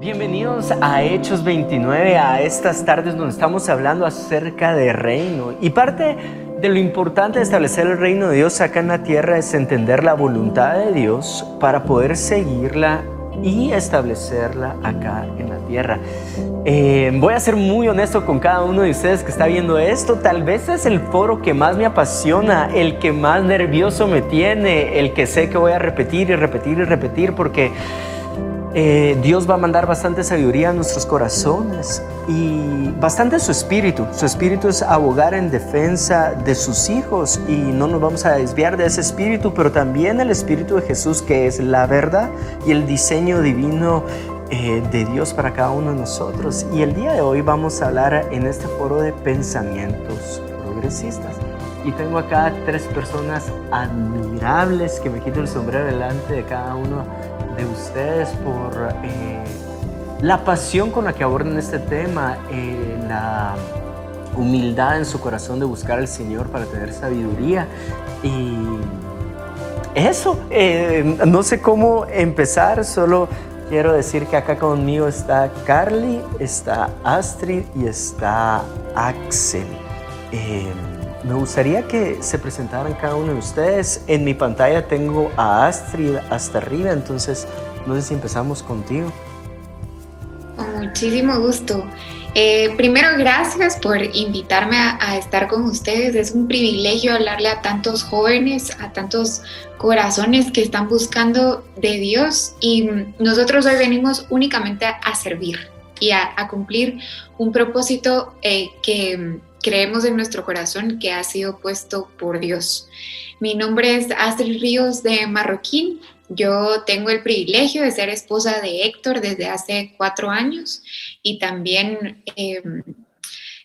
Bienvenidos a Hechos 29, a estas tardes donde estamos hablando acerca de reino. Y parte de lo importante de establecer el reino de Dios acá en la tierra es entender la voluntad de Dios para poder seguirla y establecerla acá en la tierra. Eh, voy a ser muy honesto con cada uno de ustedes que está viendo esto. Tal vez es el foro que más me apasiona, el que más nervioso me tiene, el que sé que voy a repetir y repetir y repetir porque eh, Dios va a mandar bastante sabiduría a nuestros corazones y bastante su espíritu. Su espíritu es abogar en defensa de sus hijos y no nos vamos a desviar de ese espíritu, pero también el espíritu de Jesús que es la verdad y el diseño divino eh, de Dios para cada uno de nosotros. Y el día de hoy vamos a hablar en este foro de pensamientos progresistas. Y tengo acá tres personas admirables que me quito el sombrero delante de cada uno de ustedes por eh, la pasión con la que abordan este tema, eh, la humildad en su corazón de buscar al Señor para tener sabiduría. Y eso, eh, no sé cómo empezar, solo quiero decir que acá conmigo está Carly, está Astrid y está Axel. Me gustaría que se presentaran cada uno de ustedes. En mi pantalla tengo a Astrid hasta arriba, entonces no sé si empezamos contigo. Con muchísimo gusto. Eh, primero, gracias por invitarme a, estar con ustedes. Es un privilegio hablarle a tantos jóvenes, a tantos corazones que están buscando de Dios y nosotros hoy venimos únicamente a, servir y a, cumplir un propósito eh, que creemos en nuestro corazón que ha sido puesto por Dios. Mi nombre es Astrid Ríos de Marroquín. Yo tengo el privilegio de ser esposa de Héctor desde hace cuatro años y también em,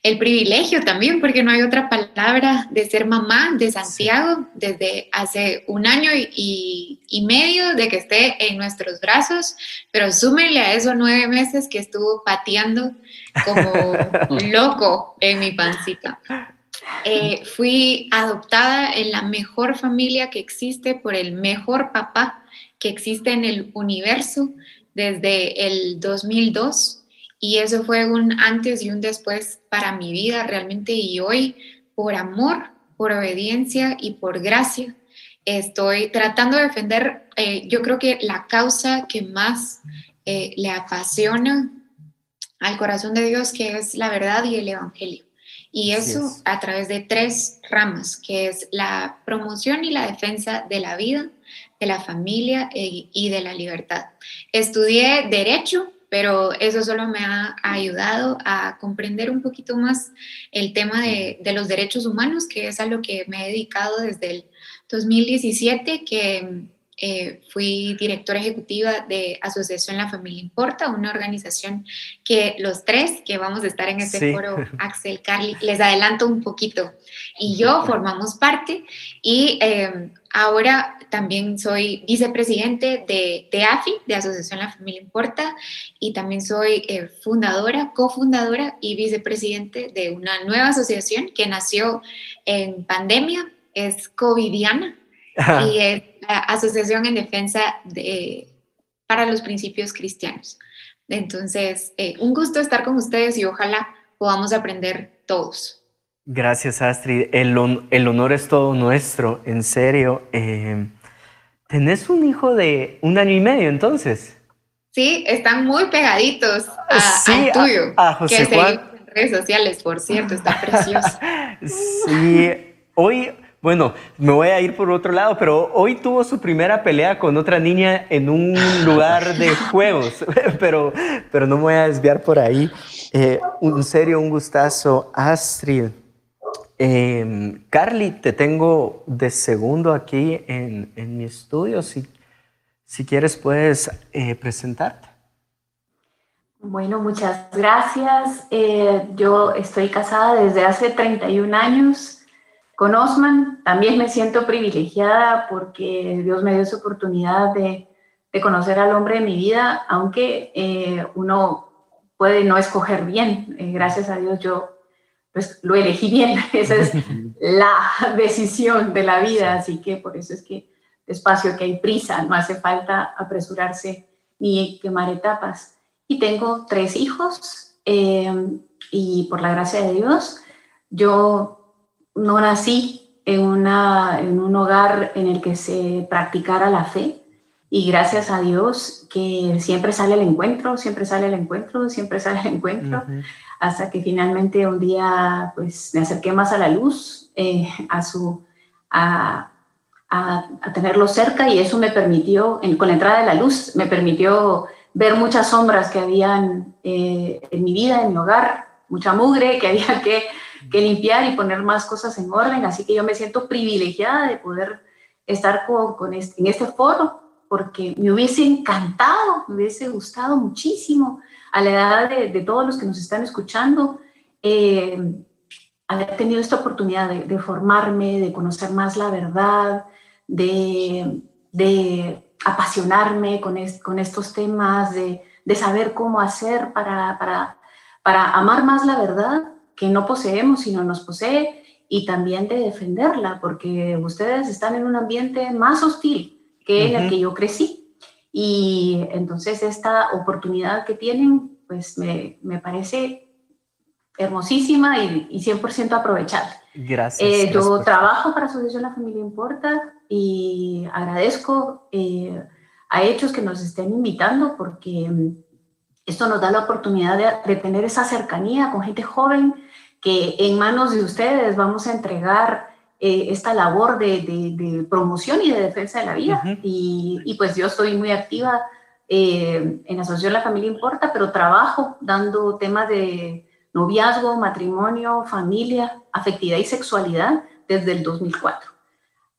el privilegio también, porque no hay otra palabra, de ser mamá de Santiago desde hace un año y, y, medio de que esté en nuestros brazos, pero súmele a esos nueve meses que estuvo pateando como loco en mi pancita. Eh, fui adoptada en la mejor familia que existe por el mejor papá que existe en el universo desde el 2002 y eso fue un antes y un después para mi vida realmente y hoy por amor, por obediencia y por gracia estoy tratando de defender, eh, yo creo que la causa que más eh, le apasiona al corazón de Dios, que es la verdad y el Evangelio. Y eso a través de tres ramas, que es la promoción y la defensa de la vida, de la familia eh, y de la libertad. Estudié derecho pero eso solo me ha ayudado a comprender un poquito más el tema de, los derechos humanos, que es a lo que me he dedicado desde el 2017, que eh, fui directora ejecutiva de Asociación La Familia Importa, una organización que los tres que vamos a estar en este foro, Axel, Carly, les adelanto un poquito, y yo formamos parte y eh, ahora también soy vicepresidente de, de, AFI, de Asociación La Familia Importa, y también soy eh, fundadora, cofundadora y vicepresidente de una nueva asociación que nació en pandemia, es COVIDiana, y es la Asociación en Defensa de, para los Principios Cristianos. Entonces, eh, un gusto estar con ustedes y ojalá podamos aprender todos. Gracias, Astrid. El, el honor es todo nuestro, en serio. Eh, ¿Tenés un hijo de un año y medio entonces? Sí, están muy pegaditos a, sí, al tuyo. A, José que Juan. en redes sociales, por cierto, está precioso. sí, hoy, bueno, me voy a ir por otro lado, pero hoy tuvo su primera pelea con otra niña en un lugar de juegos, pero, pero no me voy a desviar por ahí. Eh, en serio, un gustazo, Astrid. Eh, Carly, te tengo de segundo aquí en, en mi estudio. Si, si quieres, puedes eh, presentarte. Bueno, muchas gracias. Eh, yo estoy casada desde hace 31 años con Osman. También me siento privilegiada porque Dios me dio esa oportunidad de, de conocer al hombre de mi vida, aunque eh, uno puede no escoger bien. gracias a Dios yo pues lo elegí bien, esa es la decisión de la vida, así que por eso es que despacio que hay prisa, no hace falta apresurarse ni quemar etapas. y tengo tres hijos eh, y por la gracia de Dios, yo no nací en, una, en un hogar en el que se practicara la fe. Y gracias a Dios que siempre sale el encuentro, siempre sale el encuentro, siempre sale el encuentro, hasta que finalmente un día pues me acerqué más a la luz, eh, a su... A, a, tenerlo cerca y eso me permitió, con la entrada de la luz, me permitió ver muchas sombras que habían eh, en mi vida, en mi hogar, mucha mugre que había que, que, limpiar y poner más cosas en orden. Así que yo me siento privilegiada de poder estar con, con este, en este foro porque me hubiese encantado, me hubiese gustado muchísimo a la edad de, de todos los que nos están escuchando. Eh, haber tenido esta oportunidad de, formarme, de conocer más la verdad, de, de apasionarme con, con estos temas, de, de, saber cómo hacer para, para, para amar más la verdad que no poseemos, sino nos posee, y también de defenderla, porque ustedes están en un ambiente más hostil que en el que yo crecí. Y entonces esta oportunidad que tienen, pues me, me parece hermosísima y, y 100% aprovechable. Gracias. Eh, yo trabajo para Asociación La Familia Importa y agradezco eh, a Hechos que nos estén invitando porque mm, esto nos da la oportunidad de, de, tener esa cercanía con gente joven que en manos de ustedes vamos a entregar eh, esta labor de, de, de, promoción y de defensa de la vida. Uh -huh. y, y, pues yo estoy muy activa eh, en Asociación La Familia Importa, pero trabajo dando temas de noviazgo, matrimonio, familia, afectividad y sexualidad desde el 2004.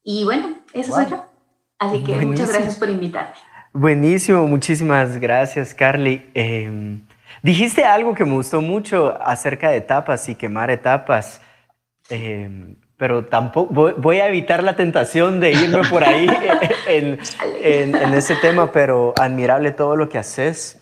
Y bueno, eso wow. soy yo. Así que Buenísimo. muchas gracias por invitarme. Buenísimo, muchísimas gracias, Carly. Eh, dijiste algo que me gustó mucho acerca de etapas y quemar etapas. Eh, pero tampoco voy, voy, a evitar la tentación de irme por ahí en, en, en, ese tema, pero admirable todo lo que haces.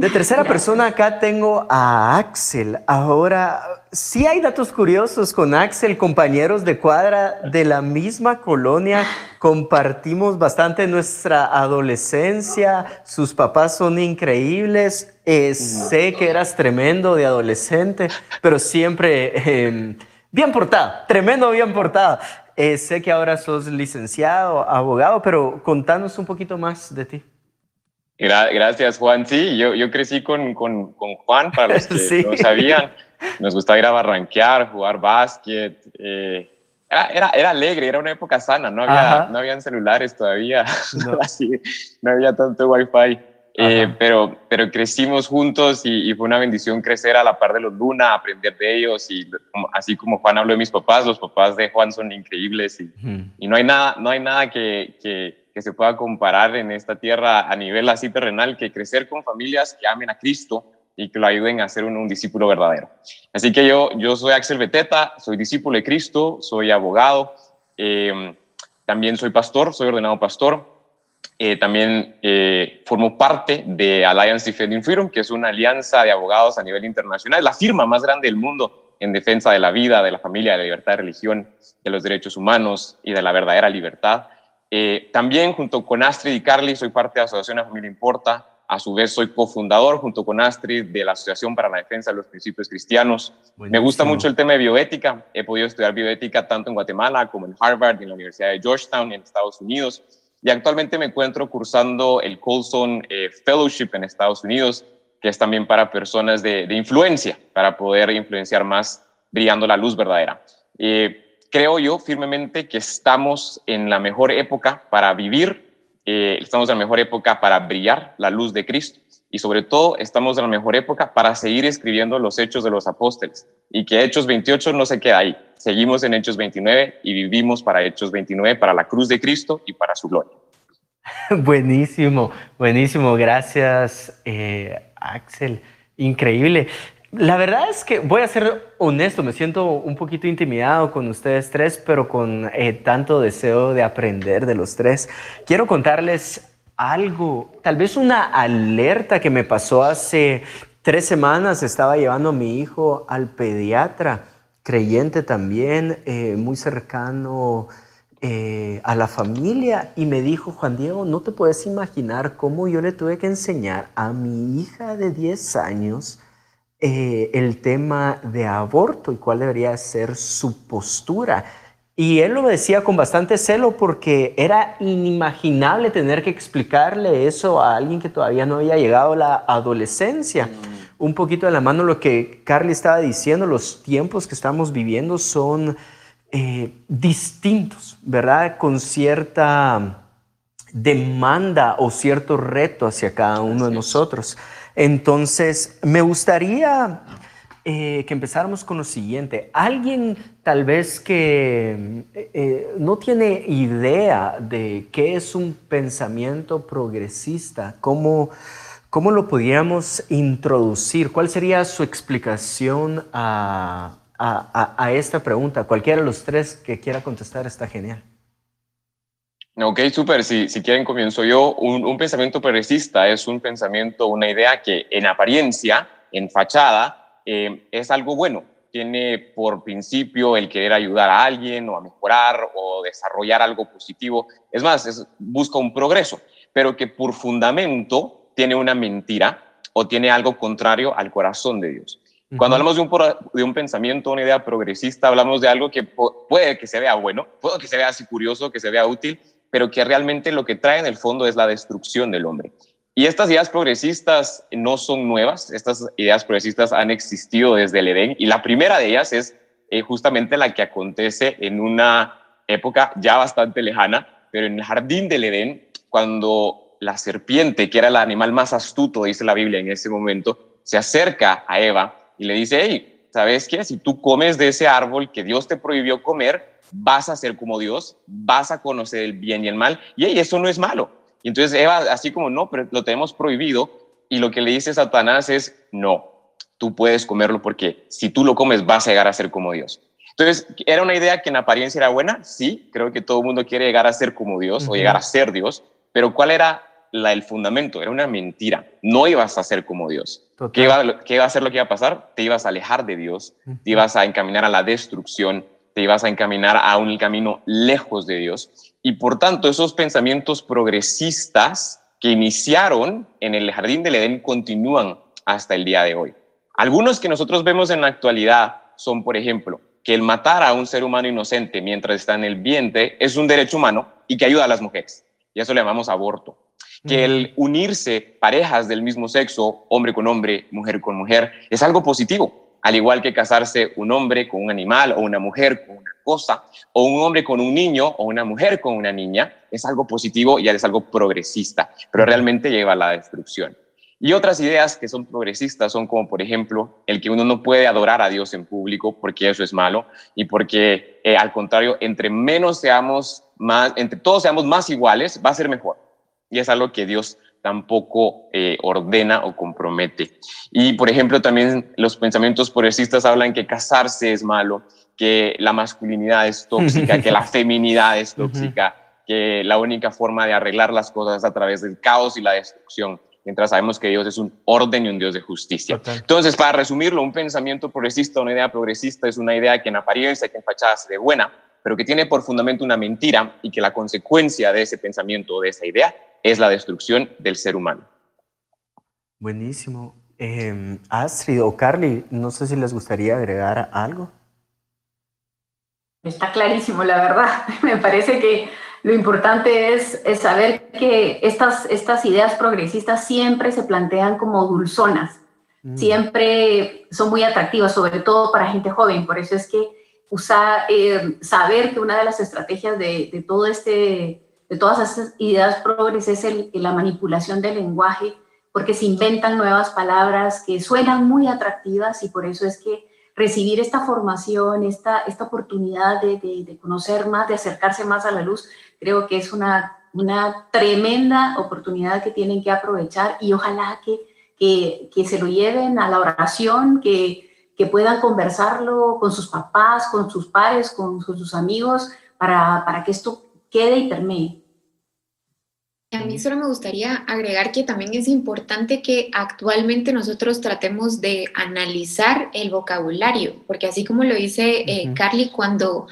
De tercera persona acá tengo a Axel. Ahora, sí hay datos curiosos con Axel, compañeros de cuadra de la misma colonia, compartimos bastante nuestra adolescencia, sus papás son increíbles, eh, sé que eras tremendo de adolescente, pero siempre eh, bien portado, tremendo bien portado. Eh, sé que ahora sos licenciado, abogado, pero contanos un poquito más de ti. Gracias, Juan. Sí, yo, yo crecí con, con, con Juan, para los que sí. no sabían. Nos gustaba ir a barranquear, jugar básquet. Eh, era, era, era, alegre, era una época sana, no, había, no habían celulares todavía, no. Así, no había tanto wifi. Eh, pero, pero crecimos juntos y, y, fue una bendición crecer a la par de los Luna, aprender de ellos y así como Juan habló de mis papás, los papás de Juan son increíbles y, -huh. y no hay nada, no hay nada que, que, que se pueda comparar en esta tierra a nivel así terrenal que crecer con familias que amen a Cristo y que lo ayuden a ser un, discípulo verdadero. Así que yo, yo soy Axel Beteta, soy discípulo de Cristo, soy abogado, eh, también soy pastor, soy ordenado pastor, eh, también eh, formo parte de Alliance Defending Freedom, que es una alianza de abogados a nivel internacional, la firma más grande del mundo en defensa de la vida, de la familia, de la libertad de religión, de los derechos humanos y de la verdadera libertad. Eh, también junto con Astrid y Carly soy parte de la Asociación La Familia Importa. A su vez soy cofundador junto con Astrid de la Asociación para la Defensa de los Principios Cristianos. Buenísimo. Me gusta mucho el tema de bioética. He podido estudiar bioética tanto en Guatemala como en Harvard y en la Universidad de Georgetown en Estados Unidos. Y actualmente me encuentro cursando el Colson eh, Fellowship en Estados Unidos, que es también para personas de, de influencia, para poder influenciar más brillando la luz verdadera. Eh, creo yo firmemente que estamos en la mejor época para vivir, eh, estamos en la mejor época para brillar la luz de Cristo y sobre todo estamos en la mejor época para seguir escribiendo los hechos de los apóstoles y que Hechos 28 no se queda ahí. Seguimos en Hechos 29 y vivimos para Hechos 29, para la cruz de Cristo y para su gloria. Buenísimo, buenísimo. Gracias, eh, Axel. Increíble. La verdad es que voy a ser honesto, me siento un poquito intimidado con ustedes tres, pero con eh, tanto deseo de aprender de los tres. Quiero contarles algo, tal vez una alerta que me pasó hace tres semanas. Estaba llevando a mi hijo al pediatra, creyente también, eh, muy cercano eh, a la familia y me dijo, Juan Diego, no te puedes imaginar cómo yo le tuve que enseñar a mi hija de 10 años eh, el tema de aborto y cuál debería ser su postura. Y él lo decía con bastante celo porque era inimaginable tener que explicarle eso a alguien que todavía no había llegado a la adolescencia. Mm. Un poquito de la mano lo que Carly estaba diciendo, los tiempos que estamos viviendo son eh, distintos, ¿verdad? Con cierta demanda o cierto reto hacia cada uno de nosotros. Entonces, me gustaría eh, que empezáramos con lo siguiente. Alguien tal vez que eh, eh, no tiene idea de qué es un pensamiento progresista, ¿cómo, cómo lo podríamos introducir? ¿Cuál sería su explicación a, esta pregunta? Cualquiera de los tres que quiera contestar está genial. Ok, súper. Si, si quieren, comienzo yo. Un, un, pensamiento progresista es un pensamiento, una idea que en apariencia, en fachada, eh, es algo bueno. Tiene por principio el querer ayudar a alguien o a mejorar o desarrollar algo positivo. Es más, busca un progreso, pero que por fundamento tiene una mentira o tiene algo contrario al corazón de Dios. Cuando hablamos de un, de un pensamiento, una idea progresista, hablamos de algo que puede que se vea bueno, puede que se vea así curioso, que se vea útil, pero que realmente lo que trae en el fondo es la destrucción del hombre. Y estas ideas progresistas no son nuevas, estas ideas progresistas han existido desde el Edén y la primera de ellas es eh, justamente la que acontece en una época ya bastante lejana, pero en el jardín del Edén, cuando la serpiente, que era el animal más astuto, dice la Biblia en ese momento, se acerca a Eva y le dice, hey, ¿sabes qué? Si tú comes de ese árbol que Dios te prohibió comer, vas a ser como Dios, vas a conocer el bien y el mal, y hey, eso no es malo y entonces Eva, así como no, pero lo tenemos prohibido, y lo que le dice Satanás es, no, tú puedes comerlo porque si tú lo comes vas a llegar a ser como Dios. Entonces, ¿era una idea que en apariencia era buena? Sí, creo que todo el mundo quiere llegar a ser como Dios o llegar a ser Dios, pero ¿cuál era la, el fundamento? Era una mentira. No ibas a ser como Dios. ¿Qué iba, ¿Qué iba, a ser lo que iba a pasar? Te ibas a alejar de Dios, te ibas a encaminar a la destrucción, te ibas a encaminar a un camino lejos de Dios. Y por tanto, esos pensamientos progresistas que iniciaron en el jardín del Edén continúan hasta el día de hoy. Algunos que nosotros vemos en la actualidad son, por ejemplo, que el matar a un ser humano inocente mientras está en el vientre es un derecho humano y que ayuda a las mujeres. Y eso le llamamos aborto. Que el unirse parejas del mismo sexo, hombre con hombre, mujer con mujer, es algo positivo al igual que casarse un hombre con un animal o una mujer con una cosa, o un hombre con un niño o una mujer con una niña, es algo positivo y es algo progresista, pero realmente lleva a la destrucción. Y otras ideas que son progresistas son como, por ejemplo, el que uno no puede adorar a Dios en público porque eso es malo y porque, eh, al contrario, entre menos seamos más, entre todos seamos más iguales, va a ser mejor. Y es algo que Dios tampoco eh, ordena o compromete. Y, por ejemplo, también los pensamientos progresistas hablan que casarse es malo, que la masculinidad es tóxica, que la feminidad es tóxica, que la única forma de arreglar las cosas es a través del caos y la destrucción, mientras sabemos que Dios es un orden y un Dios de justicia. Entonces, para resumirlo, un pensamiento progresista, una idea progresista es una idea que en apariencia, que en fachada se ve buena, pero que tiene por fundamento una mentira y que la consecuencia de ese pensamiento o de esa idea es la destrucción del ser humano. Buenísimo. Eh, Astrid o Carly, no sé si les gustaría agregar algo. Está clarísimo, la verdad. Me parece que lo importante es, saber que estas, estas ideas progresistas siempre se plantean como dulzonas, mm. siempre son muy atractivas, sobre todo para gente joven. Por eso es que usar, eh, saber que una de las estrategias de, de todo este de todas esas ideas progres es el, la manipulación del lenguaje, porque se inventan nuevas palabras que suenan muy atractivas y por eso es que recibir esta formación, esta, esta oportunidad de, de, conocer más, de acercarse más a la luz, creo que es una, una tremenda oportunidad que tienen que aprovechar y ojalá que, que, que se lo lleven a la oración, que, que puedan conversarlo con sus papás, con sus pares, con, con sus amigos, para, para que esto quede y permee. A mí solo me gustaría agregar que también es importante que actualmente nosotros tratemos de analizar el vocabulario, porque así como lo dice eh, Carly, cuando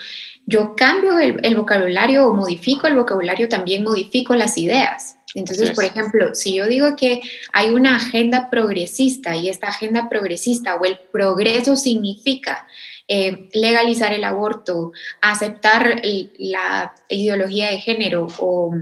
yo cambio el, vocabulario o modifico el vocabulario, también modifico las ideas. Entonces, por ejemplo, si yo digo que hay una agenda progresista y esta agenda progresista o el progreso significa eh, legalizar el aborto, aceptar la ideología de género o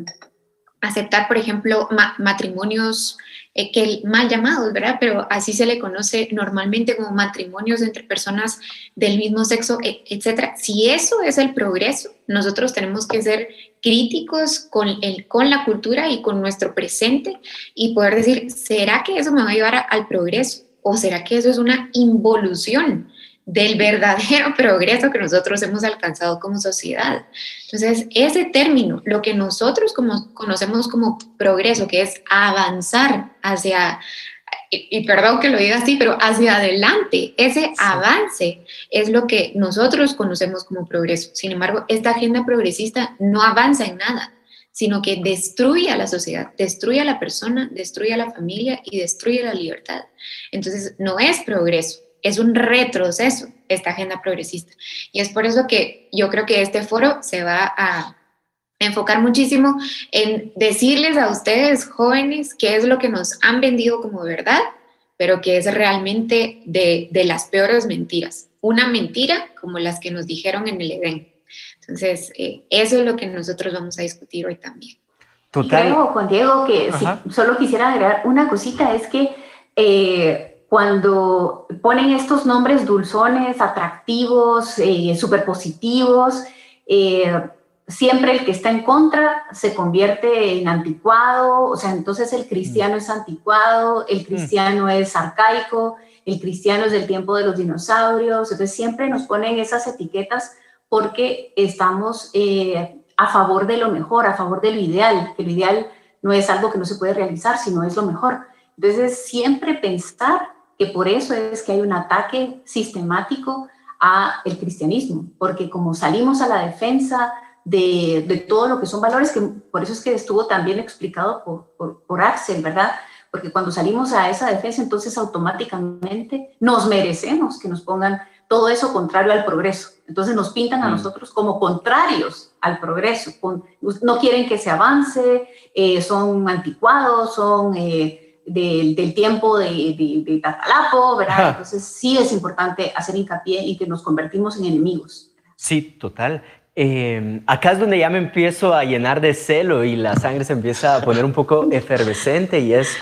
aceptar, por ejemplo, matrimonios eh, que mal llamados, ¿verdad? Pero así se le conoce normalmente como matrimonios entre personas del mismo sexo, e, etcétera. Si eso es el progreso, nosotros tenemos que ser críticos con, el, con la cultura y con nuestro presente y poder decir, ¿será que eso me va a llevar al progreso? ¿O será que eso es una involución? Del verdadero progreso que nosotros hemos alcanzado como sociedad. Entonces, ese término, lo que nosotros como, conocemos como progreso, que es avanzar hacia, y, perdón que lo diga así, pero hacia adelante, ese avance es lo que nosotros conocemos como progreso. Sin embargo, esta agenda progresista no avanza en nada sino que destruye a la sociedad, destruye a la persona, destruye a la familia y destruye la libertad. Entonces, no es progreso, es un retroceso esta agenda progresista. Y es por eso que yo creo que este foro se va a enfocar muchísimo en decirles a ustedes, jóvenes, qué es lo que nos han vendido como verdad, pero que es realmente de, las peores mentiras. Una mentira como las que nos dijeron en el Edén. Entonces, eh, eso es lo que nosotros vamos a discutir hoy también. Total. Juan Diego, que solo quisiera agregar una cosita, es que eh, cuando ponen estos nombres dulzones, atractivos, eh, superpositivos, eh, siempre el que está en contra se convierte en anticuado, o sea, entonces el cristiano mm. es anticuado, el mm. cristiano es arcaico, el cristiano es del tiempo de los dinosaurios, entonces siempre nos ponen esas etiquetas porque estamos eh, a favor de lo mejor, a favor de lo ideal, que lo ideal no es algo que no se puede realizar, sino es lo mejor. Entonces, siempre pensar que por eso es que hay un ataque sistemático a el cristianismo, porque como salimos a la defensa de, de, todo lo que son valores, que por eso es que estuvo también explicado por, por, Axel, ¿verdad? Porque cuando salimos a esa defensa, entonces automáticamente nos merecemos que nos pongan todo eso contrario al progreso. Entonces nos pintan a mm. nosotros como contrarios al progreso. no quieren que se avance, eh, son anticuados, son... Eh, del, tiempo de, de, Tatalapo, ¿verdad? Entonces sí es importante hacer hincapié y que nos convertimos en enemigos. Sí, total. Em, acá es donde ya me empiezo a llenar de celo y la sangre se empieza a poner un poco efervescente y es,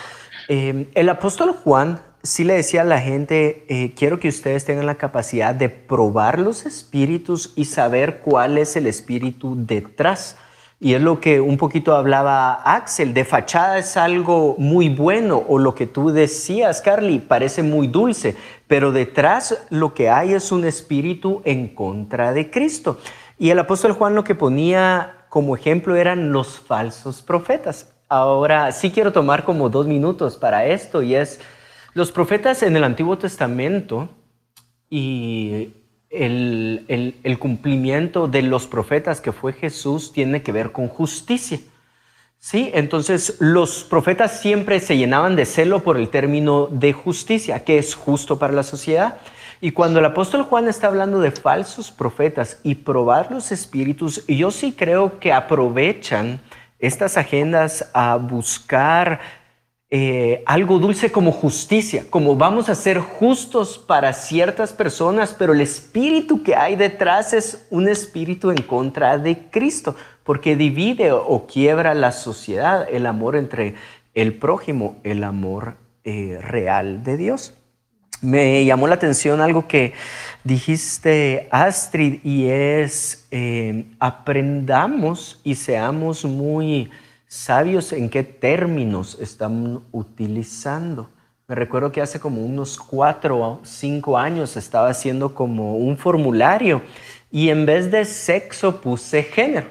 em, el apóstol Juan sí le decía a la gente, eh, quiero que ustedes tengan la capacidad de probar los espíritus y saber cuál es el espíritu detrás. Y es lo que un poquito hablaba Axel, de fachada es algo muy bueno, o lo que tú decías, Carly, parece muy dulce, pero detrás lo que hay es un espíritu en contra de Cristo. Y el apóstol Juan lo que ponía como ejemplo eran los falsos profetas. Ahora sí quiero tomar como dos minutos para esto, y es los profetas en el Antiguo Testamento y el, cumplimiento de los profetas que fue Jesús tiene que ver con justicia. ¿Sí? Entonces los profetas siempre se llenaban de celo por el término de justicia, que es justo para la sociedad. Y cuando el apóstol Juan está hablando de falsos profetas y probar los espíritus, yo sí creo que aprovechan estas agendas a buscar eh, algo dulce como justicia, como vamos a ser justos para ciertas personas, pero el espíritu que hay detrás es un espíritu en contra de Cristo, porque divide o quiebra la sociedad, el amor entre el prójimo, el amor eh, real de Dios. Me llamó la atención algo que dijiste, Astrid, y es eh, aprendamos y seamos muy sabios en qué términos están utilizando. Me recuerdo que hace como unos cuatro o cinco años estaba haciendo como un formulario y en vez de sexo puse género.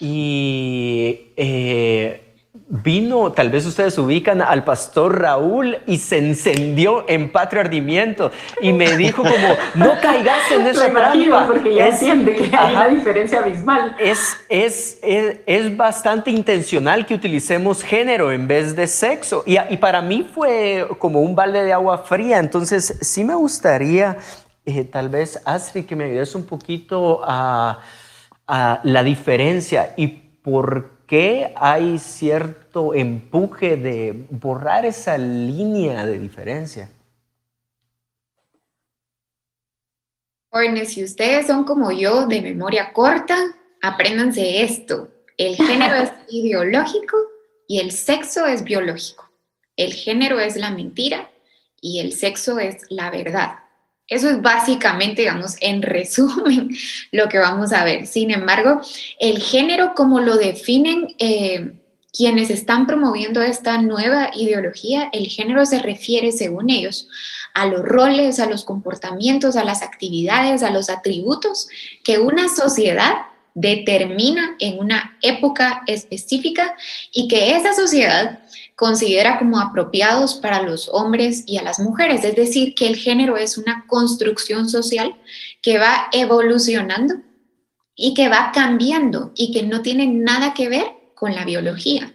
Y eh, vino, tal vez ustedes ubican al pastor Raúl y se encendió en patrio ardimiento y me dijo como, no caigas en esa trampa. porque ya es, que hay una diferencia abismal. Es, es, es, bastante intencional que utilicemos género en vez de sexo. Y, y para mí fue como un balde de agua fría. Entonces, sí me gustaría eh, tal vez, Astrid, que me ayudes un poquito a, a la diferencia y por qué hay cierto empuje de borrar esa línea de diferencia. Jóvenes, si ustedes son como yo de memoria corta, apréndanse esto. El género es ideológico y el sexo es biológico. El género es la mentira y el sexo es la verdad. Eso es básicamente, digamos, en resumen, lo que vamos a ver. Sin embargo, el género, como lo definen eh, quienes están promoviendo esta nueva ideología, el género se refiere, según ellos, a los roles, a los comportamientos, a las actividades, a los atributos que una sociedad determina en una época específica y que esa sociedad considera como apropiados para los hombres y a las mujeres. Es decir, que el género es una construcción social que va evolucionando y que va cambiando y que no tiene nada que ver con la biología.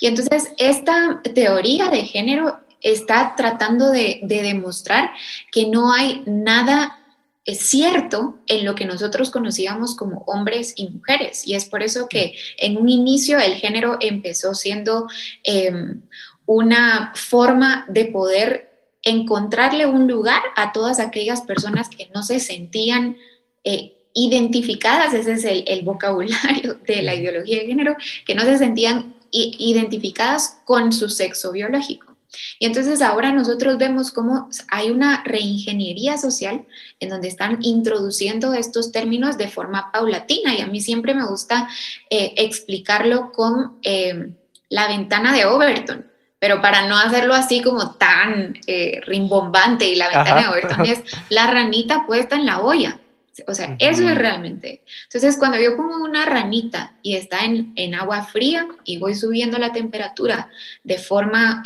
Y entonces esta teoría de género está tratando de, demostrar que no hay nada es cierto en lo que nosotros conocíamos como hombres y mujeres. Y es por eso que en un inicio el género empezó siendo em, una forma de poder encontrarle un lugar a todas aquellas personas que no se sentían eh, identificadas, ese es el, vocabulario de la ideología de género, que no se sentían identificadas con su sexo biológico. Y entonces ahora nosotros vemos cómo hay una reingeniería social en donde están introduciendo estos términos de forma paulatina y a mí siempre me gusta eh, explicarlo con eh, la ventana de Overton. Pero para no hacerlo así como tan eh, rimbombante y la ventana de Overton es la ranita puesta en la olla. O sea, eso es realmente. Entonces, cuando yo pongo una ranita y está en, en agua fría y voy subiendo la temperatura de forma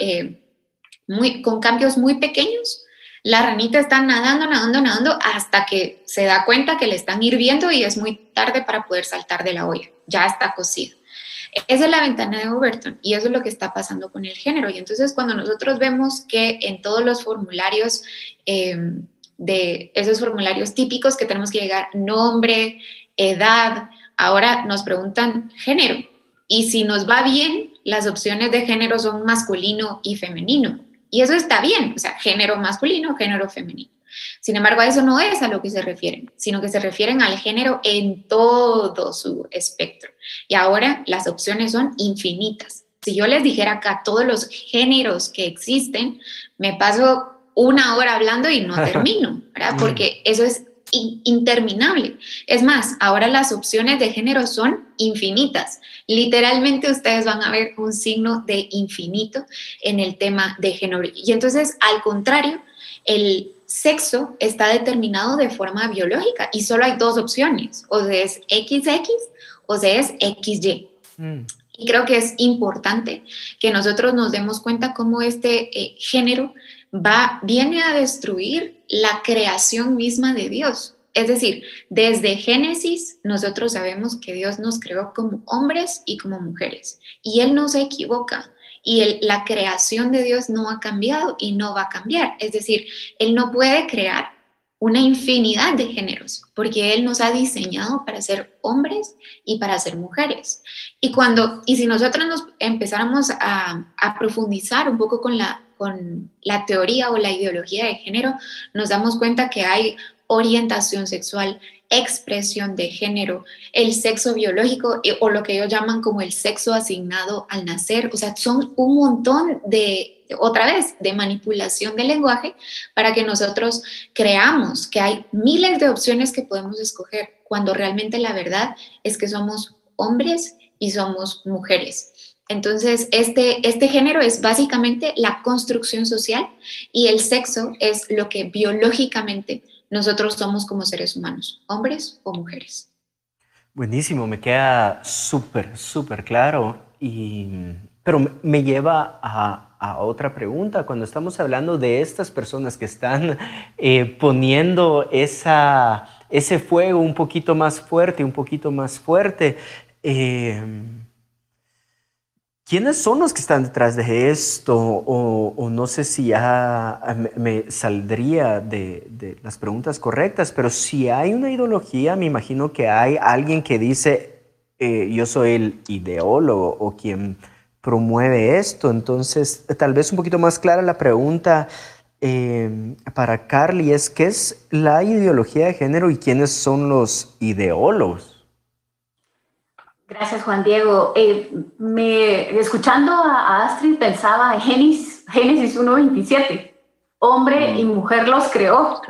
con cambios muy pequeños, la ranita está nadando, nadando, nadando hasta que se da cuenta que le están hirviendo y es muy tarde para poder saltar de la olla. Ya está cocido. Esa es la ventana de Overton y eso es lo que está pasando con el género. Y entonces cuando nosotros vemos que en todos los formularios, em, de esos formularios típicos que tenemos que llegar nombre, edad, ahora nos preguntan género. Y si nos va bien, las opciones de género son masculino y femenino. Y eso está bien, o sea, género masculino, género femenino. Sin embargo, a eso no es a lo que se refieren, sino que se refieren al género en todo su espectro. Y ahora las opciones son infinitas. Si yo les dijera acá todos los géneros que existen, me paso una hora hablando y no termino, ¿verdad? Porque eso es interminable. Es más, ahora las opciones de género son infinitas. Literalmente ustedes van a ver un signo de infinito en el tema de género. Y entonces, al contrario, el sexo está determinado de forma biológica y solo hay dos opciones, o es XX o es XY. Mm. Y creo que es importante que nosotros nos demos cuenta cómo este eh, género va, viene a destruir la creación misma de Dios. Es decir, desde Génesis nosotros sabemos que Dios nos creó como hombres y como mujeres y Él no se equivoca y la creación de Dios no ha cambiado y no va a cambiar. Es decir, Él no puede crear una infinidad de géneros, porque Él nos ha diseñado para ser hombres y para ser mujeres. Y cuando, y si nosotros nos empezáramos a, a profundizar un poco con la con la teoría o la ideología de género, nos damos cuenta que hay orientación sexual, expresión de género, el sexo biológico eh, o lo que ellos llaman como el sexo asignado al nacer. O sea, son un montón de, otra vez, de manipulación del lenguaje para que nosotros creamos que hay miles de opciones que podemos escoger, cuando realmente la verdad es que somos hombres y somos mujeres. Entonces, este, este género es básicamente la construcción social y el sexo es lo que biológicamente nosotros somos como seres humanos, hombres o mujeres. Buenísimo, me queda súper, súper claro. Y, pero me lleva a, a, otra pregunta. Cuando estamos hablando de estas personas que están eh, poniendo esa, ese fuego un poquito más fuerte, un poquito más fuerte, eh, ¿Quiénes son los que están detrás de esto? O, no sé si ya me saldría de, las preguntas correctas, pero si hay una ideología, me imagino que hay alguien que dice, eh, yo soy el ideólogo o quien promueve esto. Entonces, tal vez un poquito más clara la pregunta eh, para Carly es, ¿qué es la ideología de género y quiénes son los ideólogos? Gracias, Juan Diego. Eh, me, escuchando a, Astrid pensaba en Génesis, Génesis 1.27, hombre y mujer los creó.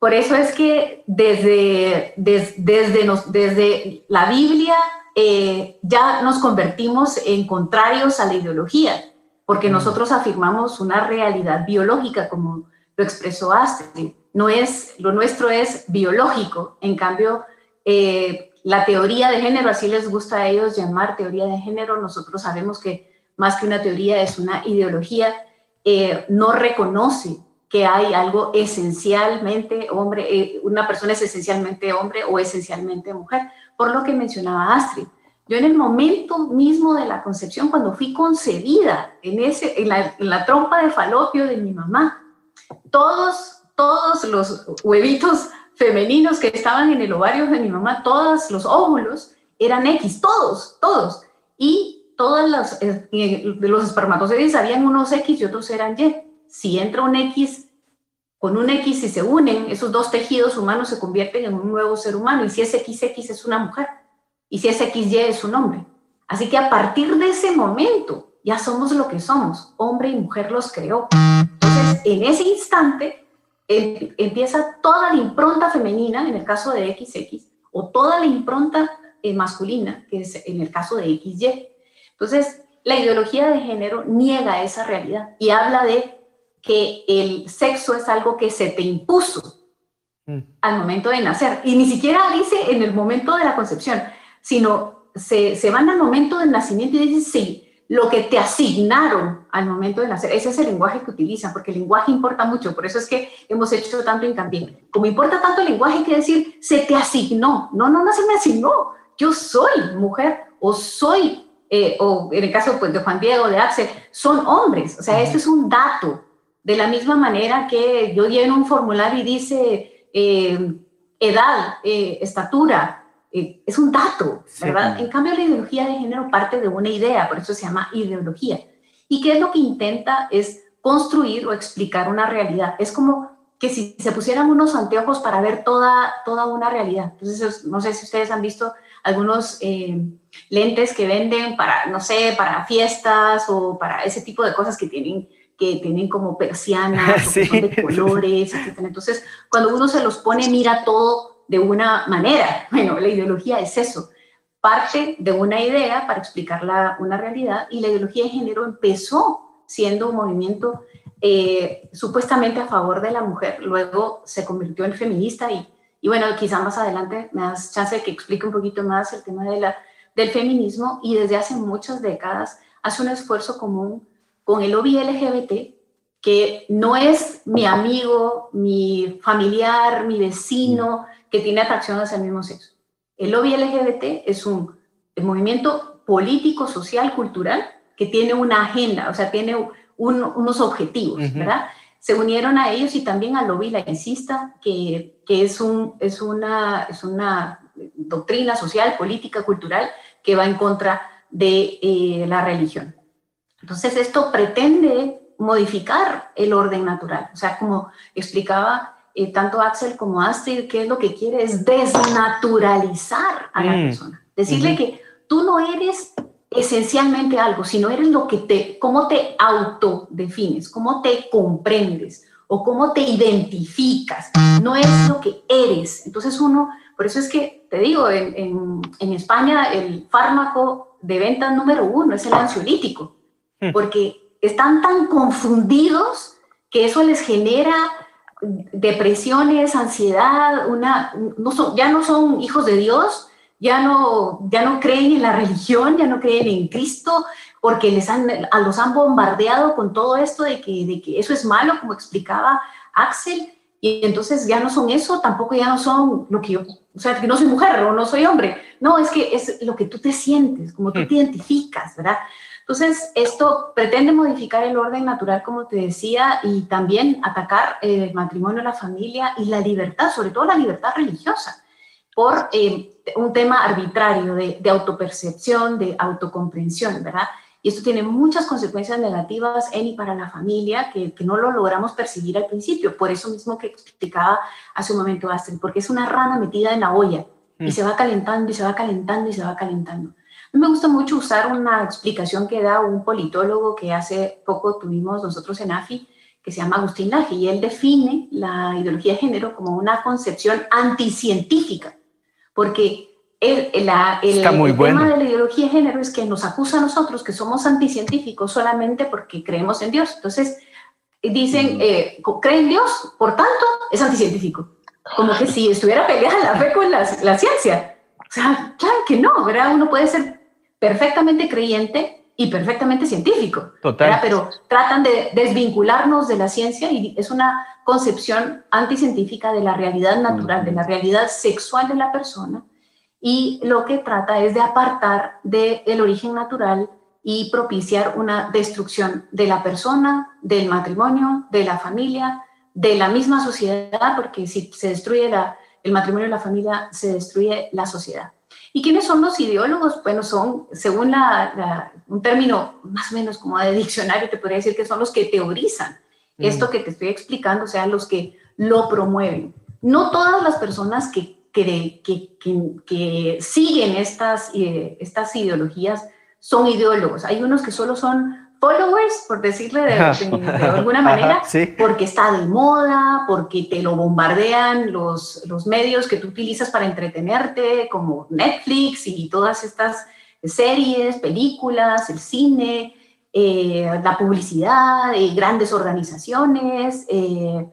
Por eso es que desde, desde, nos, desde la Biblia eh, ya nos convertimos en contrarios a la ideología, porque nosotros afirmamos una realidad biológica, como lo expresó Astrid. No es, lo nuestro es biológico, en cambio, eh, la teoría de género, así les gusta a ellos llamar teoría de género, nosotros sabemos que más que una teoría es una ideología, eh, no reconoce que hay algo esencialmente hombre, eh, una persona es esencialmente hombre o esencialmente mujer, por lo que mencionaba Astrid. Yo en el momento mismo de la concepción, cuando fui concebida en, ese, la, en la trompa de falopio de mi mamá, todos, todos los huevitos femeninos que estaban en el ovario de mi mamá, todos los óvulos eran X, todos, todos. Y todos los, eh, de los espermatozoides habían unos X y otros eran Y. Si entra un X con un X y se unen, esos dos tejidos humanos se convierten en un nuevo ser humano. Y si es XX es una mujer. Y si es XY es un hombre. Así que a partir de ese momento ya somos lo que somos. Hombre y mujer los creó. Entonces, en ese instante, empieza toda la impronta femenina, en el caso de XX, o toda la impronta eh, masculina, que es en el caso de XY. Entonces, la ideología de género niega esa realidad y habla de que el sexo es algo que se te impuso mm. al momento de nacer. Y ni siquiera dice en el momento de la concepción, sino se, se van al momento del nacimiento y dice, sí, lo que te asignaron al momento de nacer. Ese es el lenguaje que utilizan, porque el lenguaje importa mucho. Por eso es que hemos hecho tanto hincapié. Como importa tanto el lenguaje, hay que decir, se te asignó. No, no, no se me asignó. Yo soy mujer o soy, eh, o en el caso pues, de Juan Diego, de Axel, son hombres. O sea, esto es un dato. De la misma manera que yo lleno un formulario y dice eh, edad, eh, estatura, eh, es un dato, ¿verdad? En cambio, la ideología de género parte de una idea, por eso se llama ideología. ¿Y qué es lo que intenta? Es construir o explicar una realidad. Es como que si se pusieran unos anteojos para ver toda, toda una realidad. Entonces, no sé si ustedes han visto algunos eh, lentes que venden para, no sé, para fiestas o para ese tipo de cosas que tienen que tienen como persianas, que son de colores, etc. Entonces, cuando uno se los pone, mira todo de una manera. Bueno, la ideología es eso, parte de una idea para explicar la, una realidad y la ideología de género empezó siendo un movimiento eh, supuestamente a favor de la mujer, luego se convirtió en feminista y, y bueno, quizá más adelante me das chance de que explique un poquito más el tema de la, del feminismo y desde hace muchas décadas hace un esfuerzo común con el lobby LGBT que no es mi amigo, mi familiar, mi vecino, que tiene atracción hacia el mismo sexo. El lobby LGBT es un movimiento político, social, cultural, que tiene una agenda, o sea, tiene unos objetivos, ¿verdad? Se unieron a ellos y también al lobby laicista, que, que es, un, es, una, es una doctrina social, política, cultural, que va en contra de eh, la religión. Entonces, esto pretende modificar el orden natural. O sea, como explicaba eh, tanto Axel como Astrid, ¿qué es lo que quiere? Es desnaturalizar a la mm. persona. Decirle que tú no eres esencialmente algo, sino eres lo que te, cómo te autodefines, cómo te comprendes o cómo te identificas, no es lo que eres. Entonces uno, por eso es que te digo, en, en, España el fármaco de venta número uno es el ansiolítico, mm. porque están tan confundidos que eso les genera depresiones, ansiedad, una, no ya no son hijos de Dios, ya no, ya no creen en la religión, ya no creen en Cristo, porque les han, los han bombardeado con todo esto de que, de que eso es malo, como explicaba Axel, y entonces ya no son eso, tampoco ya no son lo que yo, o sea, que no soy mujer o no soy hombre, no, es que es lo que tú te sientes, como tú te identificas, ¿verdad? Entonces, esto pretende modificar el orden natural, como te decía, y también atacar el matrimonio, la familia y la libertad, sobre todo la libertad religiosa, por eh, un tema arbitrario de, de, autopercepción, de autocomprensión, ¿verdad? Y esto tiene muchas consecuencias negativas en y para la familia que, que, no lo logramos percibir al principio. Por eso mismo que explicaba hace un momento Astrid, porque es una rana metida en la olla y mm. se va calentando y se va calentando y se va calentando me gusta mucho usar una explicación que da un politólogo que hace poco tuvimos nosotros en AFI, que se llama Agustín Laje, y él define la ideología de género como una concepción anticientífica, porque el, el, el tema de la ideología de género es que nos acusa a nosotros que somos anticientíficos solamente porque creemos en Dios. Entonces, dicen, mm. eh, cree en Dios, por tanto, es anticientífico. Como que si estuviera peleada la fe con la, la ciencia. O sea, claro que no, ¿verdad? Uno puede ser perfectamente creyente y perfectamente científico. Total. Pero tratan de desvincularnos de la ciencia y es una concepción anticientífica de la realidad natural, de la realidad sexual de la persona. Y lo que trata es de apartar del origen natural y propiciar una destrucción de la persona, del matrimonio, de la familia, de la misma sociedad, porque si se destruye la, el matrimonio y la familia, se destruye la sociedad. ¿Y quiénes son los ideólogos? Bueno, son, según un término más o menos como de diccionario, te podría decir que son los que teorizan mm. esto que te estoy explicando, o sea, los que lo promueven. No todas las personas que, que, que, que siguen estas, eh, estas ideologías son ideólogos. Hay unos que solo son followers, por decirle de, alguna manera, porque está de moda, porque te lo bombardean los, los medios que tú utilizas para entretenerte, como Netflix y todas estas series, películas, el cine, eh, la publicidad, eh, grandes organizaciones eh,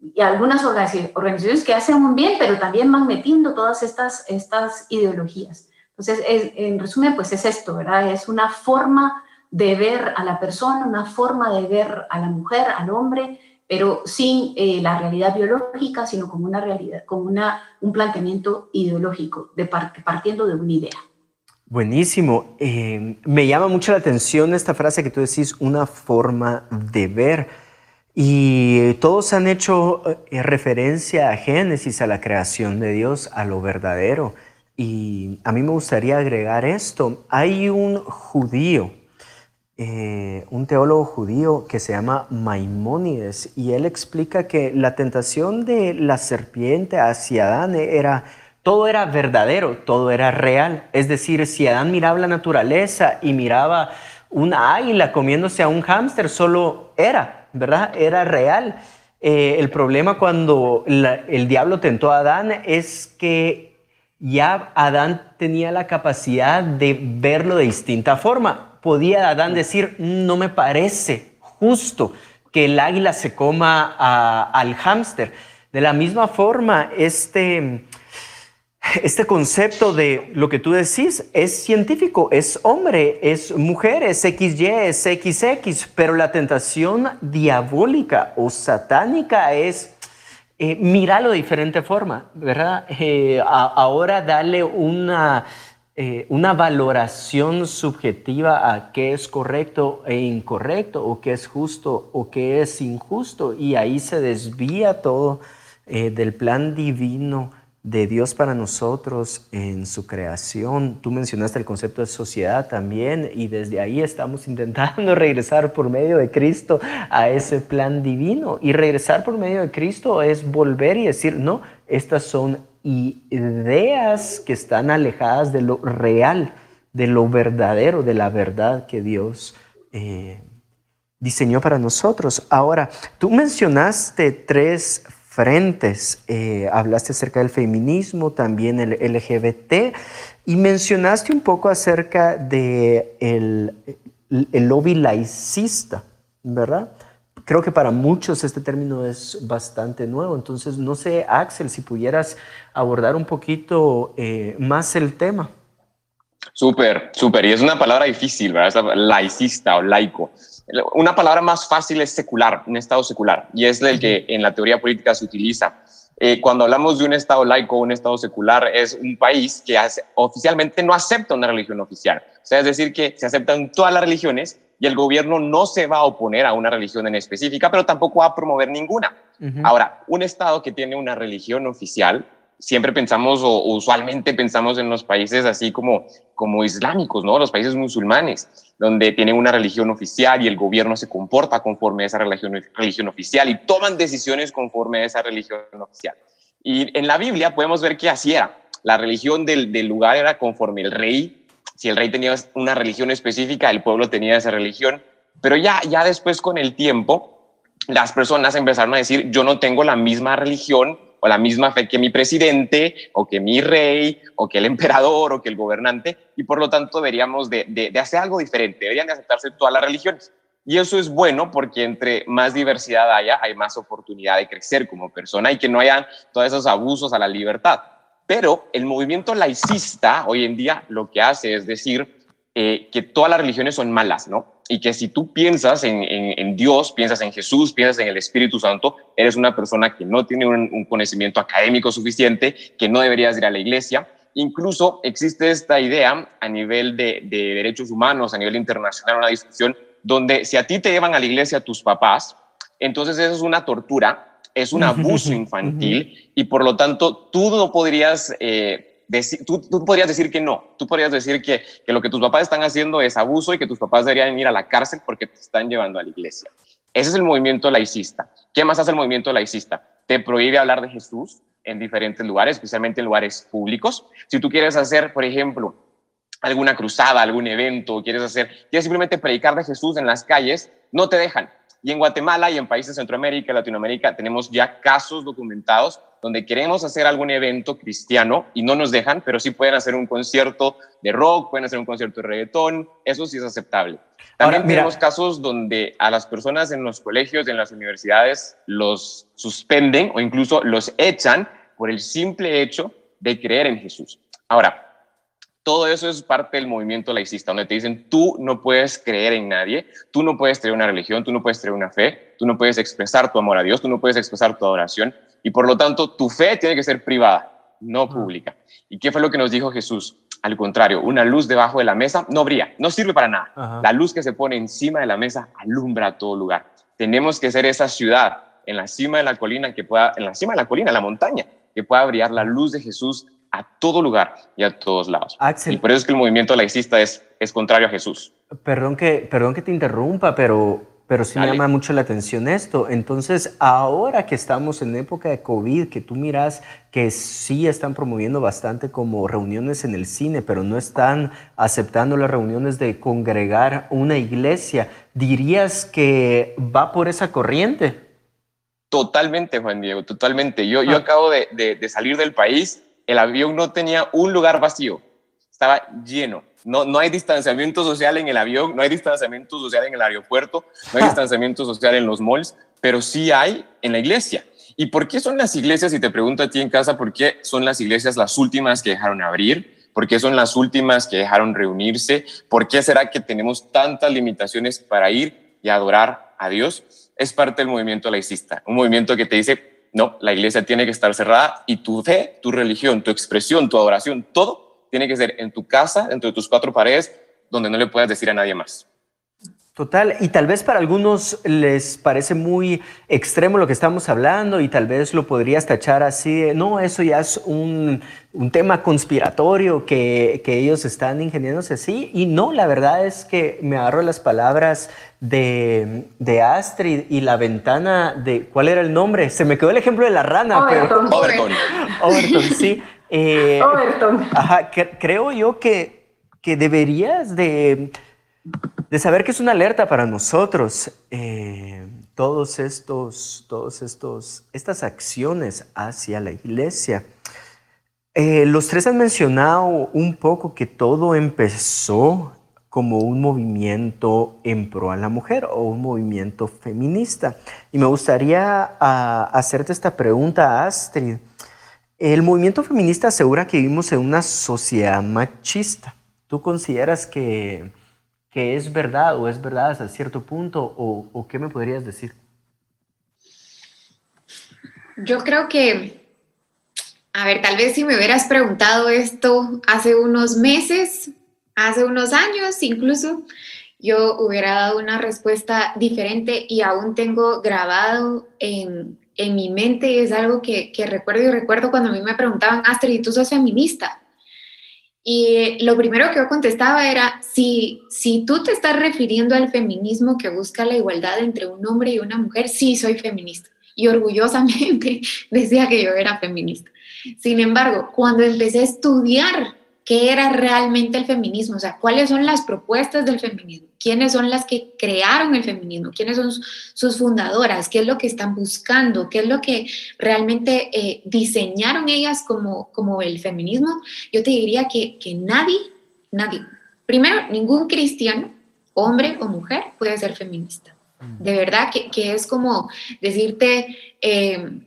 y algunas organizaciones que hacen un bien, pero también van metiendo todas estas, estas ideologías. Entonces, en resumen, pues es esto, ¿verdad? Es una forma de ver a la persona, una forma de ver a la mujer, al hombre, pero sin eh, la realidad biológica, sino como una realidad, como una, un planteamiento ideológico, de partiendo de una idea. Buenísimo. Eh, me llama mucho la atención esta frase que tú decís, una forma de ver. Y todos han hecho eh, referencia a Génesis, a la creación de Dios, a lo verdadero. Y a mí me gustaría agregar esto. Hay un judío eh, un teólogo judío que se llama Maimónides y él explica que la tentación de la serpiente hacia Adán era, todo era verdadero, todo era real. Es decir, si Adán miraba la naturaleza y miraba una águila comiéndose a un hámster, solo era, ¿verdad? Era real. Eh, el problema cuando el diablo tentó a Adán es que ya Adán tenía la capacidad de verlo de distinta forma podía Adán decir, no me parece justo que el águila se coma al hámster. De la misma forma, este, este concepto de lo que tú decís es científico, es hombre, es mujer, es XY, es XX, pero la tentación diabólica o satánica es eh, mirarlo de diferente forma, ¿verdad? Eh, ahora dale una eh, una valoración subjetiva a qué es correcto e incorrecto, o qué es justo o qué es injusto, y ahí se desvía todo eh, del plan divino de Dios para nosotros en su creación. Tú mencionaste el concepto de sociedad también y desde ahí estamos intentando regresar por medio de Cristo a ese plan divino. Y regresar por medio de Cristo es volver y decir, no, estas son ideas que están alejadas de lo real, de lo verdadero, de la verdad que Dios eh, diseñó para nosotros. Ahora, tú mencionaste tres frentes, eh, hablaste acerca del feminismo, también el LGBT, y mencionaste un poco acerca del de el lobby laicista, ¿verdad? Creo que para muchos este término es bastante nuevo. Entonces, no sé, Axel, si pudieras abordar un poquito eh, más el tema. Súper, súper. Y es una palabra difícil, ¿verdad? Laicista o laico. una palabra más fácil es secular, un Estado secular, y es el que en la teoría política se utiliza. Eh, cuando hablamos de un Estado laico, un Estado secular, es un país que oficialmente no acepta una religión oficial. O sea, es decir, que se aceptan todas las religiones y el gobierno no se va a oponer a una religión en específica, pero tampoco va a promover ninguna. Ahora, un Estado que tiene una religión oficial, siempre pensamos o usualmente pensamos en los países así como, como islámicos, ¿no? Los países musulmanes, donde tienen una religión oficial y el gobierno se comporta conforme a esa religión, religión oficial y toman decisiones conforme a esa religión oficial. Y en la Biblia podemos ver que así era. La religión del, del lugar era conforme el rey. Si el rey tenía una religión específica, el pueblo tenía esa religión. Pero ya, ya después con el tiempo, las personas empezaron a decir, yo no tengo la misma religión o la misma fe que mi presidente o que mi rey o que el emperador o que el gobernante y por lo tanto deberíamos de, hacer algo diferente, deberían de aceptarse todas las religiones. Y eso es bueno porque entre más diversidad haya, hay más oportunidad de crecer como persona y que no hayan todos esos abusos a la libertad. Pero el movimiento laicista hoy en día lo que hace es decir eh, que todas las religiones son malas, ¿no? Y que si tú piensas en, Dios, piensas en Jesús, piensas en el Espíritu Santo, eres una persona que no tiene un, conocimiento académico suficiente, que no deberías ir a la iglesia. Incluso existe esta idea a nivel de, derechos humanos, a nivel internacional, una discusión donde si a ti te llevan a la iglesia tus papás, entonces eso es una tortura, es un abuso infantil y por lo tanto tú no podrías... Eh, tú, tú, podrías decir que no, tú podrías decir que, que lo que tus papás están haciendo es abuso y que tus papás deberían ir a la cárcel porque te están llevando a la iglesia. Ese es el movimiento laicista. ¿Qué más hace el movimiento laicista? Te prohíbe hablar de Jesús en diferentes lugares, especialmente en lugares públicos. Si tú quieres hacer, por ejemplo, alguna cruzada, algún evento, quieres hacer, quieres simplemente predicar de Jesús en las calles, no te dejan. Y en Guatemala y en países de Centroamérica y Latinoamérica tenemos ya casos documentados donde queremos hacer algún evento cristiano y no nos dejan, pero sí pueden hacer un concierto de rock, pueden hacer un concierto de reggaetón, eso sí es aceptable. También tenemos casos donde a las personas en los colegios, en las universidades, los suspenden o incluso los echan por el simple hecho de creer en Jesús. Ahora, todo eso es parte del movimiento laicista, donde te dicen, tú no puedes creer en nadie, tú no puedes tener una religión, tú no puedes tener una fe, tú no puedes expresar tu amor a Dios, tú no puedes expresar tu adoración, y por lo tanto tu fe tiene que ser privada, no pública. ¿Y qué fue lo que nos dijo Jesús? Al contrario, una luz debajo de la mesa no brilla, no sirve para nada. La luz que se pone encima de la mesa alumbra todo lugar. Tenemos que ser esa ciudad en la cima de la colina que pueda, en la cima de la colina, la montaña, que pueda brillar la luz de Jesús a todo lugar y a todos lados. Y por eso es que el movimiento laicista es, es contrario a Jesús. Perdón que, perdón que te interrumpa, pero pero sí me llama mucho la atención esto. Entonces, ahora que estamos en época de COVID, que tú miras que sí están promoviendo bastante como reuniones en el cine, pero no están aceptando las reuniones de congregar una iglesia, ¿dirías que va por esa corriente? Totalmente, Juan Diego, totalmente. Yo, yo ah. acabo de, de salir del país, el avión no tenía un lugar vacío, estaba lleno no, no hay distanciamiento social en el avión, no hay distanciamiento social en el aeropuerto, no hay distanciamiento social en los malls, pero sí hay en la iglesia. ¿Y por qué son las iglesias? Y te pregunto a ti en casa, ¿por qué son las iglesias las últimas que dejaron abrir? ¿Por qué son las últimas que dejaron reunirse? ¿Por qué será que tenemos tantas limitaciones para ir y adorar a Dios? Es parte del movimiento laicista, un movimiento que te dice, no, la iglesia tiene que estar cerrada y tu fe, tu religión, tu expresión, tu adoración, todo tiene que ser en tu casa, dentro de tus cuatro paredes, donde no le puedas decir a nadie más. Total, y tal vez para algunos les parece muy extremo lo que estamos hablando y tal vez lo podrías tachar así, no, eso ya es un, un tema conspiratorio que, que, ellos están ingeniándose así. Y no, la verdad es que me agarro las palabras de, de, Astrid y la ventana de, ¿cuál era el nombre? Se me quedó el ejemplo de la rana. Overton. Pero, Overton. Overton, sí. Eh, ajá, creo yo que, que deberías de, de, saber que es una alerta para nosotros. Eh, todos estos, todos estos, estas acciones hacia la iglesia. Eh, los tres han mencionado un poco que todo empezó como un movimiento en pro a la mujer o un movimiento feminista. Y me gustaría ah, hacerte esta pregunta, Astrid. El movimiento feminista asegura que vivimos en una sociedad machista. ¿Tú consideras que, que es verdad o es verdad hasta cierto punto o, o qué me podrías decir? Yo creo que, a ver, tal vez si me hubieras preguntado esto hace unos meses, hace unos años incluso, yo hubiera dado una respuesta diferente y aún tengo grabado en, en mi mente es algo que, que, recuerdo y recuerdo cuando a mí me preguntaban, Astrid, ¿tú sos feminista? Y lo primero que yo contestaba era, si, si tú te estás refiriendo al feminismo que busca la igualdad entre un hombre y una mujer, sí soy feminista. Y orgullosamente decía que yo era feminista. Sin embargo, cuando empecé a estudiar qué era realmente el feminismo, o sea, cuáles son las propuestas del feminismo, quiénes son las que crearon el feminismo, quiénes son sus fundadoras, qué es lo que están buscando, qué es lo que realmente eh, diseñaron ellas como, como el feminismo, yo te diría que, que nadie, nadie, primero, ningún cristiano, hombre o mujer, puede ser feminista. Mm. De verdad que, que es como decirte eh,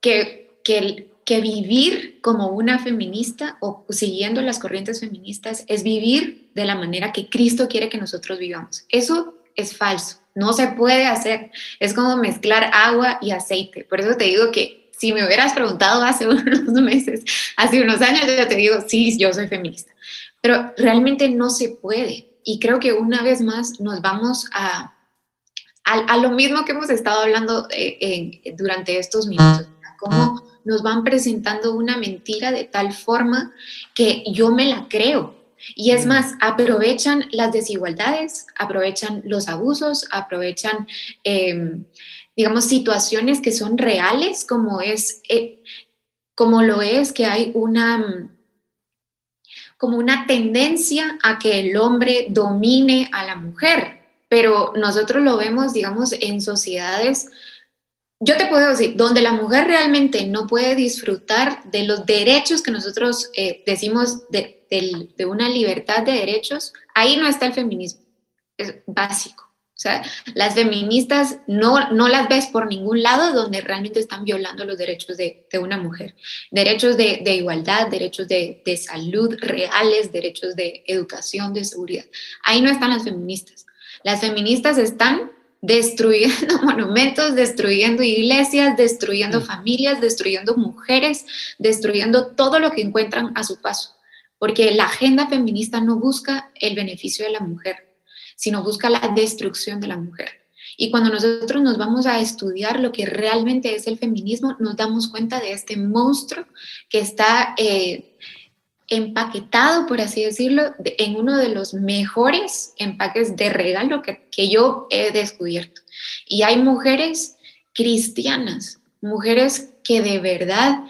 que, que que vivir como una feminista o siguiendo las corrientes feministas es vivir de la manera que Cristo quiere que nosotros vivamos. Eso es falso, no se puede hacer. Es como mezclar agua y aceite. Por eso te digo que si me hubieras preguntado hace unos meses, hace unos años, yo te digo, sí, yo soy feminista. Pero realmente no se puede. Y creo que una vez más nos vamos a, a, lo mismo que hemos estado hablando eh, durante estos minutos. Nos van presentando una mentira de tal forma que yo me la creo. Y es mm. más, aprovechan las desigualdades, aprovechan los abusos, aprovechan, em, digamos, situaciones que son reales, como es, eh, como lo es que hay una como una tendencia a que el hombre domine a la mujer, pero nosotros lo vemos, digamos, en sociedades yo te puedo decir, donde la mujer realmente no puede disfrutar de los derechos que nosotros eh, decimos de, una libertad de derechos, ahí no está el feminismo. Es básico. O sea, las feministas no, no las ves por ningún lado donde realmente están violando los derechos de, una mujer. Derechos de, igualdad, derechos de, de salud reales, derechos de educación, de seguridad. Ahí no están las feministas. Las feministas están destruyendo monumentos, destruyendo iglesias, destruyendo familias, destruyendo mujeres, destruyendo todo lo que encuentran a su paso. Porque la agenda feminista no busca el beneficio de la mujer, sino busca la destrucción de la mujer. Y cuando nosotros nos vamos a estudiar lo que realmente es el feminismo, nos damos cuenta de este monstruo que está eh, empaquetado, por así decirlo, en uno de los mejores empaques de regalo que, que yo he descubierto. Y hay mujeres cristianas, mujeres que de verdad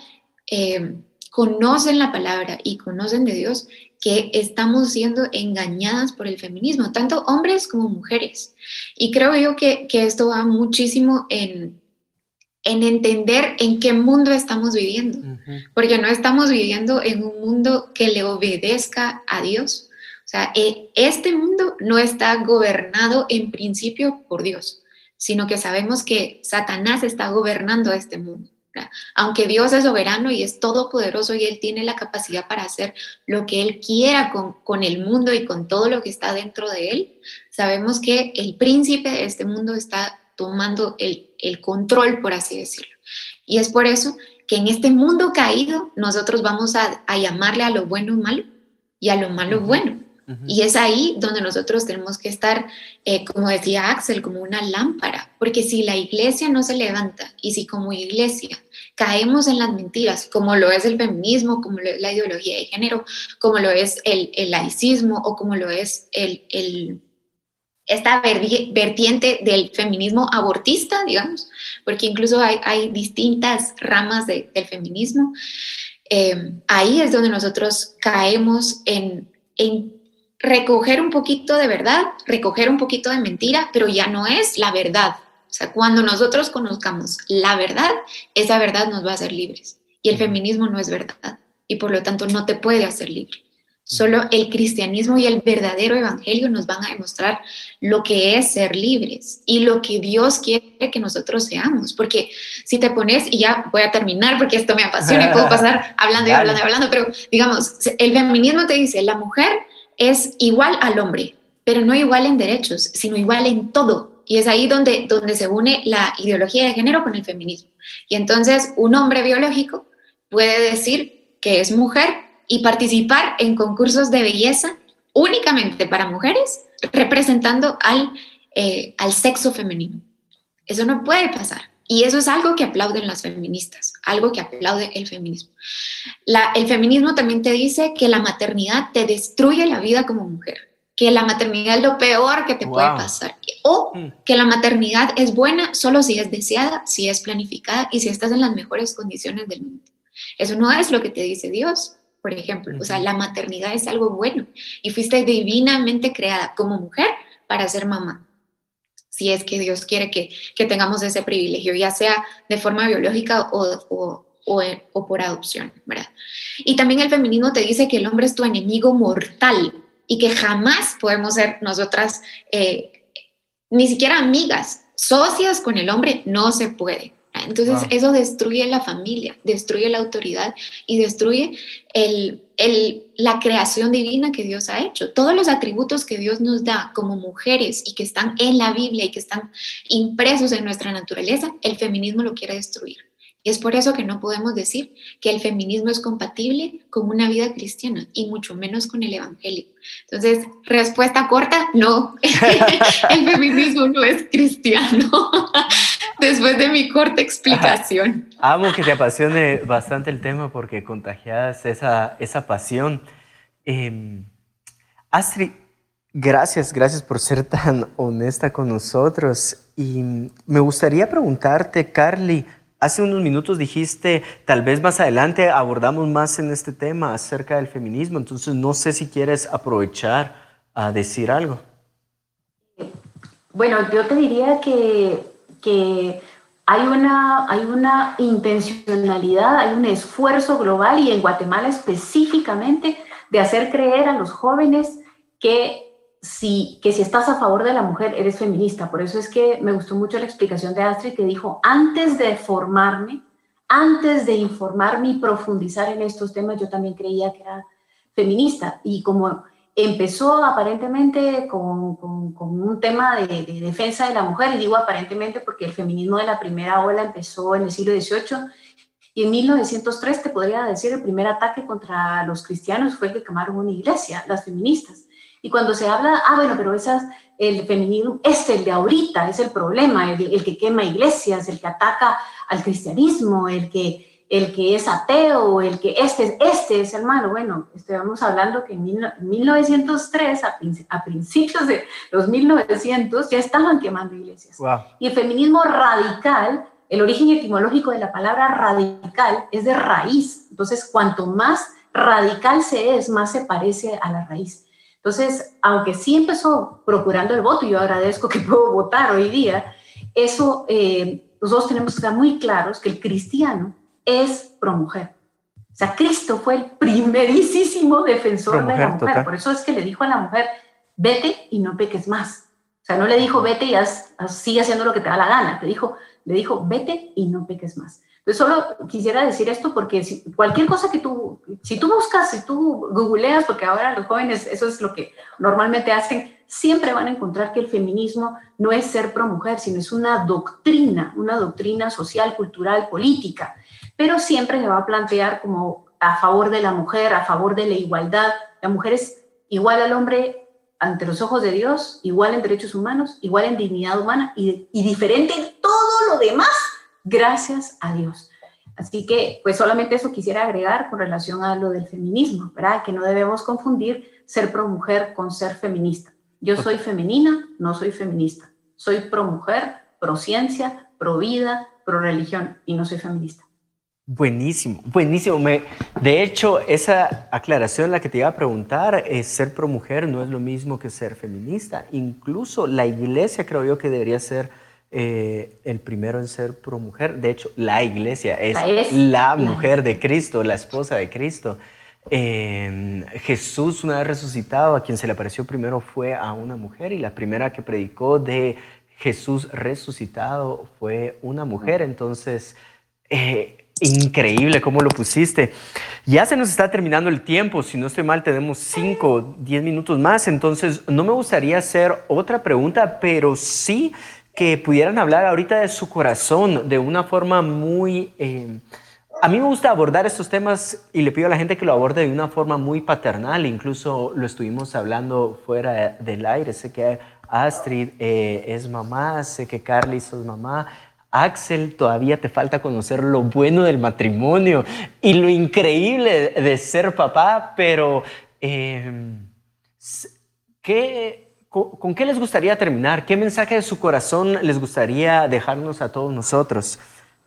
eh, conocen la palabra y conocen de Dios, que estamos siendo engañadas por el feminismo, tanto hombres como mujeres. Y creo yo que, que esto va muchísimo en, en entender en qué mundo estamos viviendo, porque no estamos viviendo en un mundo que le obedezca a Dios. O sea, e, este mundo no está gobernado en principio por Dios, sino que sabemos que Satanás está gobernando este mundo. Aunque Dios es soberano y es todopoderoso y Él tiene la capacidad para hacer lo que Él quiera con, con el mundo y con todo lo que está dentro de Él, sabemos que el príncipe de este mundo está tomando el, control, por así decirlo. Y es por eso que en este mundo caído nosotros vamos a, llamarle a lo bueno malo y a lo malo bueno. Y es ahí donde nosotros tenemos que estar, eh, como decía Axel, como una lámpara, porque si la iglesia no se levanta y si como iglesia caemos en las mentiras, como lo es el feminismo, como lo es la ideología de género, como lo es el, el laicismo o como lo es el, el esta vertiente del feminismo abortista, digamos, porque incluso hay, distintas ramas del feminismo. Eh, ahí es donde nosotros caemos en, en recoger un poquito de verdad, recoger un poquito de mentira, pero ya no es la verdad. O sea, cuando nosotros conozcamos la verdad, esa verdad nos va a hacer libres. Y el feminismo no es verdad y por lo tanto no te puede hacer libre. Solo el cristianismo y el verdadero evangelio nos van a demostrar lo que es ser libres y lo que Dios quiere que nosotros seamos. Porque si te pones, y ya voy a terminar porque esto me apasiona y puedo pasar hablando y hablando y hablando, pero digamos, el feminismo te dice, la mujer es igual al hombre, pero no igual en derechos, sino igual en todo. Y es ahí donde, donde se une la ideología de género con el feminismo. Y entonces un hombre biológico puede decir que es mujer y participar en concursos de belleza únicamente para mujeres, representando al, eh, al sexo femenino. Eso no puede pasar. Y eso es algo que aplauden las feministas, algo que aplaude el feminismo. el feminismo también te dice que la maternidad te destruye la vida como mujer, que la maternidad es lo peor que te puede pasar, o mm. que la maternidad es buena solo si es deseada, si es planificada y si estás en las mejores condiciones del mundo. Eso no es lo que te dice Dios, por ejemplo. O sea, la maternidad es algo bueno y fuiste divinamente creada como mujer para ser mamá si es que Dios quiere que, tengamos ese privilegio, ya sea de forma biológica o, o, por adopción, ¿verdad? Y también el feminismo te dice que el hombre es tu enemigo mortal y que jamás podemos ser nosotras eh, ni siquiera amigas, socias con el hombre, no se puede. Entonces eso destruye la familia, destruye la autoridad y destruye el, la creación divina que Dios ha hecho. Todos los atributos que Dios nos da como mujeres y que están en la Biblia y que están impresos en nuestra naturaleza, el feminismo lo quiere destruir. Y es por eso que no podemos decir que el feminismo es compatible con una vida cristiana y mucho menos con el evangelio. Entonces, respuesta corta, no, el feminismo no es cristiano. Después de mi corta explicación. Amo que te apasione bastante el tema porque contagias esa, esa pasión. Em, Astrid, gracias, gracias por ser tan honesta con nosotros. Y me gustaría preguntarte, Carly, Hace unos minutos dijiste, tal vez más adelante abordamos más en este tema acerca del feminismo, entonces no sé si quieres aprovechar a decir algo. Bueno, yo te diría que, que hay, una, hay una intencionalidad, hay un esfuerzo global y en Guatemala específicamente de hacer creer a los jóvenes que si, que si estás a favor de la mujer, eres feminista. Por eso es que me gustó mucho la explicación de Astrid que dijo, antes de formarme, antes de informarme y profundizar en estos temas, yo también creía que era feminista. Y como empezó aparentemente con, un tema de, de, defensa de la mujer, y digo aparentemente porque el feminismo de la primera ola empezó en el siglo XVIII, y en 1903 te podría decir el primer ataque contra los cristianos fue que quemaron una iglesia, las feministas. Y cuando se habla, ah, bueno, pero esas, el feminismo es el de ahorita, es el problema, el, que quema iglesias, el que ataca al cristianismo, el que, el que es ateo, el que este, este es el malo. Bueno, estamos hablando que en 1903, a, principios de los 1900, ya estaban quemando iglesias. Y el feminismo radical, el origen etimológico de la palabra radical es de raíz. Entonces, cuanto más radical se es, más se parece a la raíz. Entonces, aunque sí empezó procurando el voto, y yo agradezco que puedo votar hoy día, eso eh, nosotros tenemos que estar muy claros que el cristiano es pro mujer. O sea, Cristo fue el primerísimo defensor de la mujer. Por eso es que le dijo a la mujer, vete y no peques más. O sea, no le dijo, vete y sigue haciendo lo que te da la gana. Te dijo, le dijo, vete y no peques más. Entonces, solo quisiera decir esto porque si, cualquier cosa que tú, si tú buscas, si tú googleas, porque ahora los jóvenes eso es lo que normalmente hacen, siempre van a encontrar que el feminismo no es ser pro mujer, sino es una doctrina, una doctrina social, cultural, política, pero siempre se va a plantear como a favor de la mujer, a favor de la igualdad. La mujer es igual al hombre ante los ojos de Dios, igual en derechos humanos, igual en dignidad humana y, y diferente en todo lo demás gracias a Dios. Así que, pues solamente eso quisiera agregar con relación a lo del feminismo, ¿verdad? Que no debemos confundir ser pro mujer con ser feminista. Yo soy femenina, no soy feminista. Soy pro mujer, pro ciencia, pro vida, pro religión y no soy feminista. Buenísimo, buenísimo. de hecho, esa aclaración la que te iba a preguntar es ser pro mujer no es lo mismo que ser feminista. Incluso la iglesia creo yo que debería ser eh, el primero en ser pro mujer. De hecho, la iglesia es, la mujer de Cristo, la esposa de Cristo. Jesús, una vez resucitado, a quien se le apareció primero fue a una mujer y la primera que predicó de Jesús resucitado fue una mujer. Entonces, eh, increíble cómo lo pusiste. Ya se nos está terminando el tiempo, si no estoy mal tenemos 5, 10 minutos más, entonces no me gustaría hacer otra pregunta, pero sí que pudieran hablar ahorita de su corazón de una forma muy... Eh, a mí me gusta abordar estos temas y le pido a la gente que lo aborde de una forma muy paternal, incluso lo estuvimos hablando fuera del aire, sé que Astrid eh, es mamá, sé que Carly es mamá, Axel, todavía te falta conocer lo bueno del matrimonio y lo increíble de ser papá, pero em, con, qué les gustaría terminar? ¿Qué mensaje de su corazón les gustaría dejarnos a todos nosotros?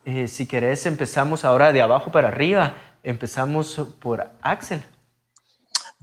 Eh, si querés, empezamos ahora de abajo para arriba. Empezamos por Axel.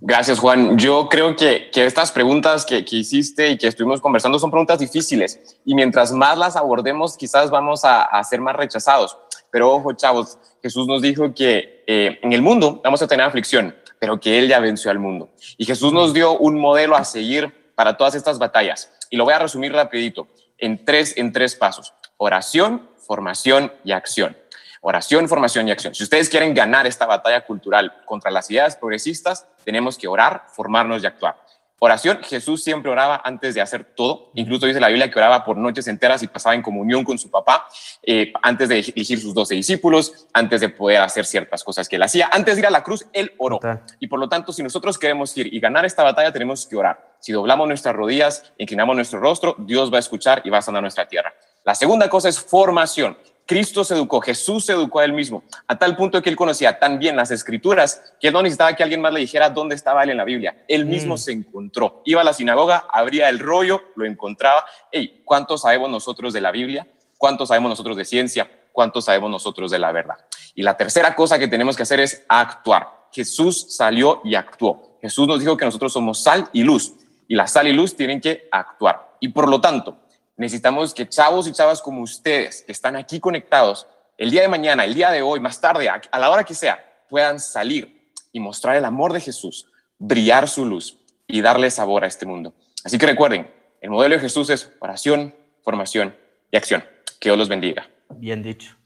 Gracias, Juan. Yo creo que, que estas preguntas que, que, hiciste y que estuvimos conversando son preguntas difíciles y mientras más las abordemos, quizás vamos a, a ser más rechazados. Pero ojo, chavos, Jesús nos dijo que eh, en el mundo vamos a tener aflicción, pero que Él ya venció al mundo. Y Jesús nos dio un modelo a seguir para todas estas batallas. Y lo voy a resumir rapidito en tres, en tres pasos. Oración, formación y acción. Oración, formación y acción. Si ustedes quieren ganar esta batalla cultural contra las ideas progresistas, tenemos que orar, formarnos y actuar. Oración, Jesús siempre oraba antes de hacer todo. Incluso dice la Biblia que oraba por noches enteras y pasaba en comunión con su papá eh, antes de elegir sus doce discípulos, antes de poder hacer ciertas cosas que él hacía. Antes de ir a la cruz, él oró. Y por lo tanto, si nosotros queremos ir y ganar esta batalla, tenemos que orar. Si doblamos nuestras rodillas, inclinamos nuestro rostro, Dios va a escuchar y va a sanar nuestra tierra. La segunda cosa es formación. Cristo se educó, Jesús se educó a él mismo, a tal punto que él conocía tan bien las escrituras que él no necesitaba que alguien más le dijera dónde estaba él en la Biblia. Él mismo mm. se encontró. Iba a la sinagoga, abría el rollo, lo encontraba. Hey, ¿cuánto sabemos nosotros de la Biblia? ¿Cuánto sabemos nosotros de ciencia? ¿Cuánto sabemos nosotros de la verdad? Y la tercera cosa que tenemos que hacer es actuar. Jesús salió y actuó. Jesús nos dijo que nosotros somos sal y luz. Y la sal y luz tienen que actuar. Y por lo tanto, necesitamos que chavos y chavas como ustedes, que están aquí conectados, el día de mañana, el día de hoy, más tarde, a, la hora que sea, puedan salir y mostrar el amor de Jesús, brillar su luz y darle sabor a este mundo. Así que recuerden, el modelo de Jesús es oración, formación y acción. Que Dios los bendiga. Bien dicho,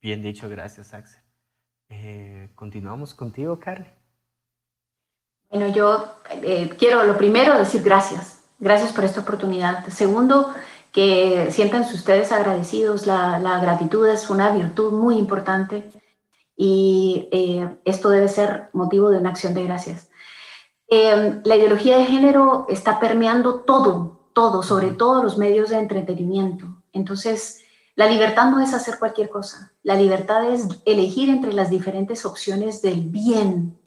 bien dicho, gracias Axel. Eh, continuamos contigo, Carly. Bueno, yo eh, quiero lo primero decir gracias. Gracias por esta oportunidad. Segundo, que siéntanse ustedes agradecidos. La, gratitud es una virtud muy importante y eh, esto debe ser motivo de una acción de gracias. Eh, la ideología de género está permeando todo, todo, sobre todo los medios de entretenimiento. Entonces, la libertad no es hacer cualquier cosa. La libertad es elegir entre las diferentes opciones del bien.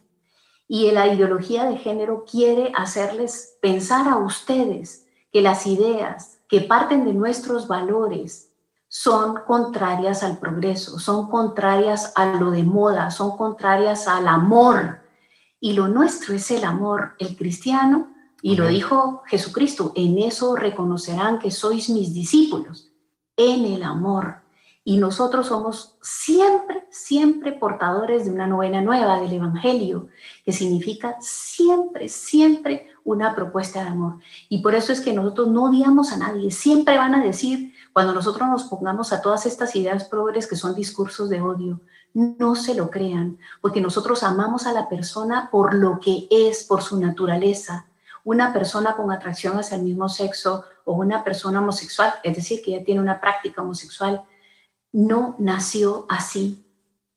Y la ideología de género quiere hacerles pensar a ustedes que las ideas, que parten de nuestros valores son contrarias al progreso, son contrarias a lo de moda, son contrarias al amor. Y lo nuestro es el amor, el cristiano, y lo dijo Jesucristo, en eso reconocerán que sois mis discípulos, en el amor. Y nosotros somos siempre, siempre portadores de una novena nueva del Evangelio, que significa siempre, siempre una propuesta de amor. Y por eso es que nosotros no odiamos a nadie. Siempre van a decir, cuando nosotros nos pongamos a todas estas ideas progres que son discursos de odio, no se lo crean, porque nosotros amamos a la persona por lo que es, por su naturaleza. Una persona con atracción hacia el mismo sexo o una persona homosexual, es decir, que ya tiene una práctica homosexual, no nació así,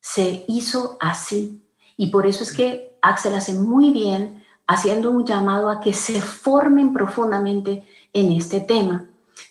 se hizo así. Y por eso es que Axel hace muy bien haciendo un llamado a que se formen profundamente en este tema.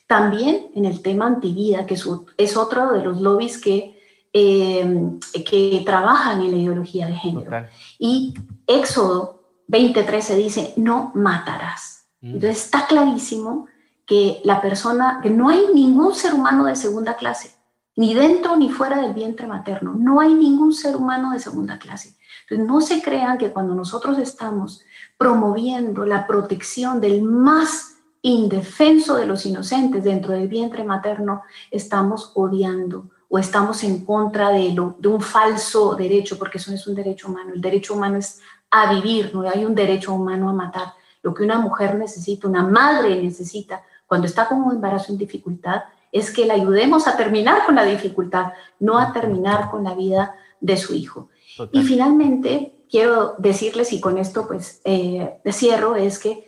También en el tema antivida, que es otro de los lobbies que, eh, que trabajan en la ideología de género. Y Éxodo 20:13 dice, no matarás. Mm. Entonces está clarísimo que la persona, que no hay ningún ser humano de segunda clase ni dentro ni fuera del vientre materno. No hay ningún ser humano de segunda clase. Entonces, no se crean que cuando nosotros estamos promoviendo la protección del más indefenso de los inocentes dentro del vientre materno, estamos odiando o estamos en contra de, lo, de un falso derecho, porque eso no es un derecho humano. El derecho humano es a vivir, no hay un derecho humano a matar. Lo que una mujer necesita, una madre necesita, cuando está con un embarazo en dificultad, es que le ayudemos a terminar con la dificultad, no a terminar con la vida de su hijo. Y finalmente, quiero decirles, y con esto pues eh, cierro, es que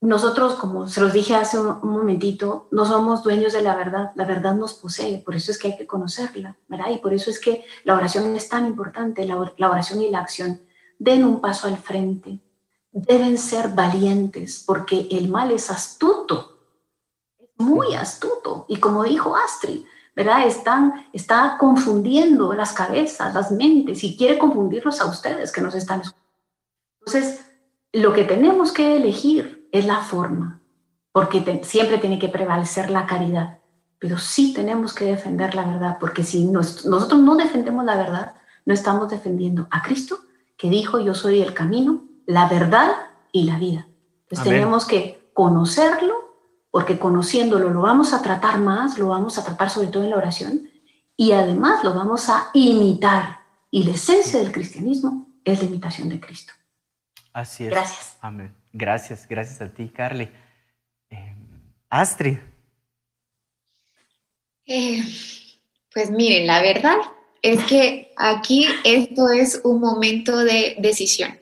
nosotros, como se los dije hace un, momentito, no somos dueños de la verdad, la verdad nos posee, por eso es que hay que conocerla, ¿verdad? Y por eso es que la oración es tan importante, la, la oración y la acción. Den un paso al frente, deben ser valientes, porque el mal es astuto, muy astuto, y como dijo Astrid, ¿verdad? Están, está confundiendo las cabezas, las mentes, y quiere confundirlos a ustedes que nos están escuchando. Entonces, lo que tenemos que elegir es la forma, porque siempre tiene que prevalecer la caridad, pero sí tenemos que defender la verdad, porque si nosotros no defendemos la verdad, no estamos defendiendo a Cristo, que dijo, yo soy el camino, la verdad y la vida. Entonces tenemos que conocerlo, porque conociéndolo lo vamos a tratar más, lo vamos a tratar sobre todo en la oración, y además lo vamos a imitar. Y la esencia del cristianismo es la imitación de Cristo. Así es. Gracias. Amén. Gracias, gracias a ti, Carly. Eh, Astrid. Eh, pues miren, la verdad es que aquí esto es un momento de decisión.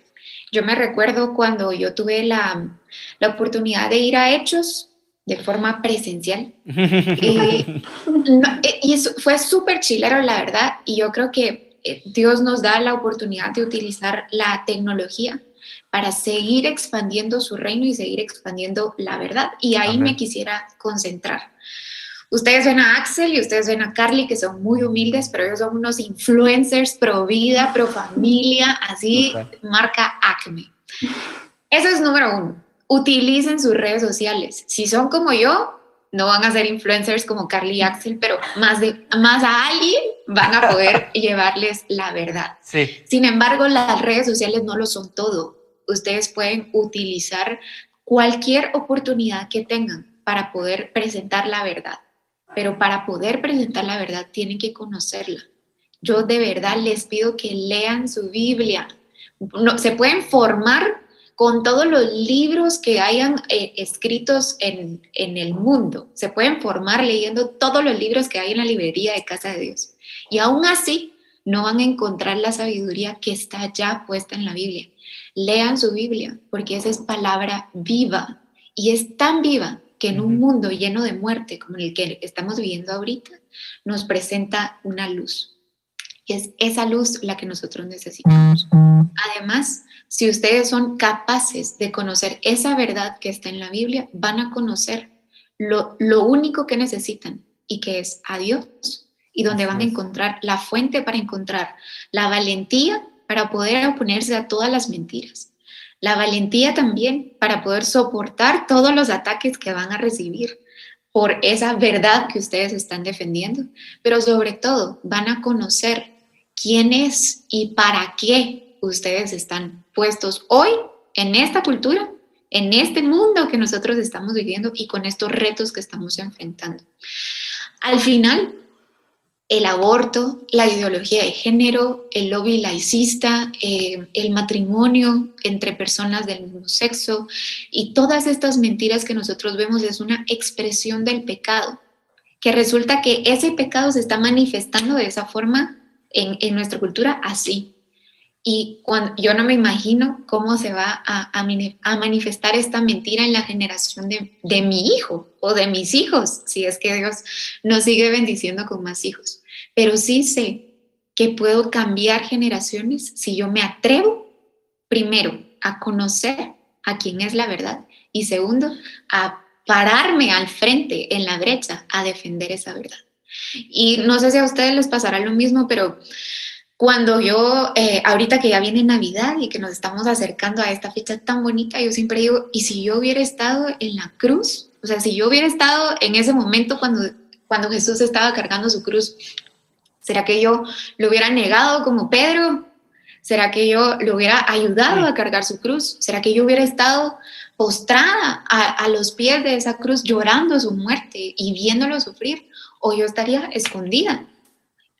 Yo me recuerdo cuando yo tuve la, la oportunidad de ir a Hechos de forma presencial. y, y fue súper chilero, la verdad, y yo creo que eh, Dios nos da la oportunidad de utilizar la tecnología para seguir expandiendo su reino y seguir expandiendo la verdad. Y ahí me quisiera concentrar. Ustedes ven a Axel y ustedes ven a Carly, que son muy humildes, pero ellos son unos influencers pro vida, pro familia, así, marca Acme. Eso es número uno. Utilicen sus redes sociales. Si son como yo, no van a ser influencers como Carly y Axel, pero más, de, más a alguien van a poder llevarles la verdad. Sí. Sin embargo, las redes sociales no lo son todo ustedes pueden utilizar cualquier oportunidad que tengan para poder presentar la verdad. Pero para poder presentar la verdad tienen que conocerla. Yo de verdad les pido que lean su Biblia. No, se pueden formar con todos los libros que hayan eh, escritos en, en el mundo. Se pueden formar leyendo todos los libros que hay en la librería de Casa de Dios. Y aún así no van a encontrar la sabiduría que está ya puesta en la Biblia. Lean su Biblia, porque esa es palabra viva y es tan viva que en un mundo lleno de muerte como el que estamos viviendo ahorita, nos presenta una luz. Y es esa luz la que nosotros necesitamos. Además, si ustedes son capaces de conocer esa verdad que está en la Biblia, van a conocer lo, lo único que necesitan y que es a Dios y donde van a encontrar la fuente para encontrar la valentía para poder oponerse a todas las mentiras. La valentía también para poder soportar todos los ataques que van a recibir por esa verdad que ustedes están defendiendo, pero sobre todo van a conocer quién es y para qué ustedes están puestos hoy en esta cultura, en este mundo que nosotros estamos viviendo y con estos retos que estamos enfrentando. Al final, el aborto, la ideología de género, el lobby laicista, eh, el matrimonio entre personas del mismo sexo y todas estas mentiras que nosotros vemos es una expresión del pecado, que resulta que ese pecado se está manifestando de esa forma en, nuestra cultura así. Y cuando, yo no me imagino cómo se va a, manifestar esta mentira en la generación de, de mi hijo o de mis hijos, si es que Dios nos sigue bendiciendo con más hijos pero sí sé que puedo cambiar generaciones si yo me atrevo, primero, a conocer a quién es la verdad y segundo, a pararme al frente en la brecha a defender esa verdad. Y no sé si a ustedes les pasará lo mismo, pero cuando yo, eh, ahorita que ya viene Navidad y que nos estamos acercando a esta fecha tan bonita, yo siempre digo, ¿y si yo hubiera estado en la cruz? O sea, si yo hubiera estado en ese momento cuando, cuando Jesús estaba cargando su cruz, ¿Será que yo lo hubiera negado como Pedro? ¿Será que yo le hubiera ayudado a cargar su cruz? ¿Será que yo hubiera estado postrada a, los pies de esa cruz llorando su muerte y viéndolo sufrir? ¿O yo estaría escondida?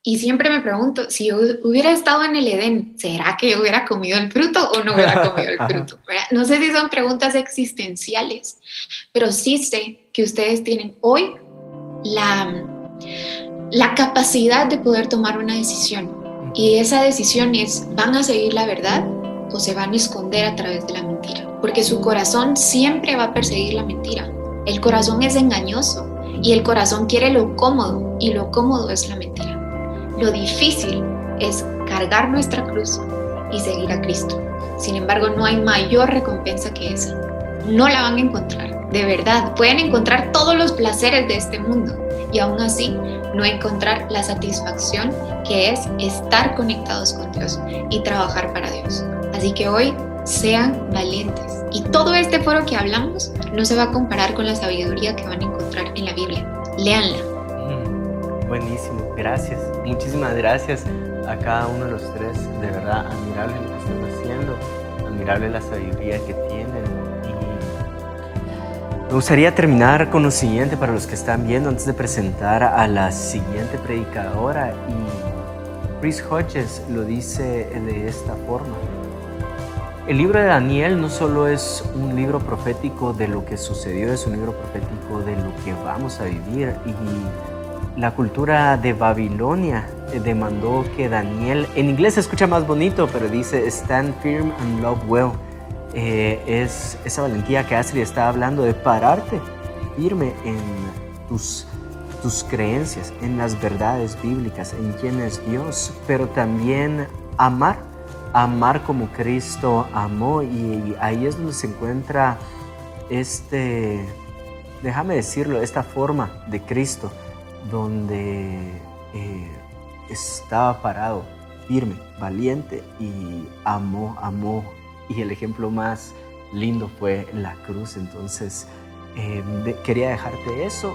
Y siempre me pregunto, si yo hubiera estado en el Edén, ¿será que yo hubiera comido el fruto o no hubiera comido el fruto? No sé si son preguntas existenciales, pero sí sé que ustedes tienen hoy la la capacidad de poder tomar una decisión. Y esa decisión es, ¿van a seguir la verdad o se van a esconder a través de la mentira? Porque su corazón siempre va a perseguir la mentira. El corazón es engañoso y el corazón quiere lo cómodo y lo cómodo es la mentira. Lo difícil es cargar nuestra cruz y seguir a Cristo. Sin embargo, no hay mayor recompensa que esa. No la van a encontrar, de verdad. Pueden encontrar todos los placeres de este mundo y aún así no encontrar la satisfacción que es estar conectados con Dios y trabajar para Dios. Así que hoy sean valientes. Y todo este foro que hablamos no se va a comparar con la sabiduría que van a encontrar en la Biblia. Leanla. Buenísimo, gracias. Muchísimas gracias a cada uno de los tres. De verdad, admirable lo que están haciendo, admirable la sabiduría que tienen. Y me gustaría terminar con lo siguiente para los que están viendo antes de presentar a la siguiente predicadora. Y Chris Hodges lo dice de esta forma. El libro de Daniel no solo es un libro profético de lo que sucedió, es un libro profético de lo que vamos a vivir. Y la cultura de Babilonia demandó que Daniel, en inglés se escucha más bonito, pero dice stand firm and love well. Eh, es esa valentía que Astrid está hablando de pararte firme en tus, tus creencias, en las verdades bíblicas, en quién es Dios, pero también amar amar como Cristo amó y ahí es donde se encuentra este, déjame decirlo, esta forma de Cristo donde eh, estaba parado, firme, valiente y amó, amó. Y el ejemplo más lindo fue la cruz. Entonces, eh, quería dejarte eso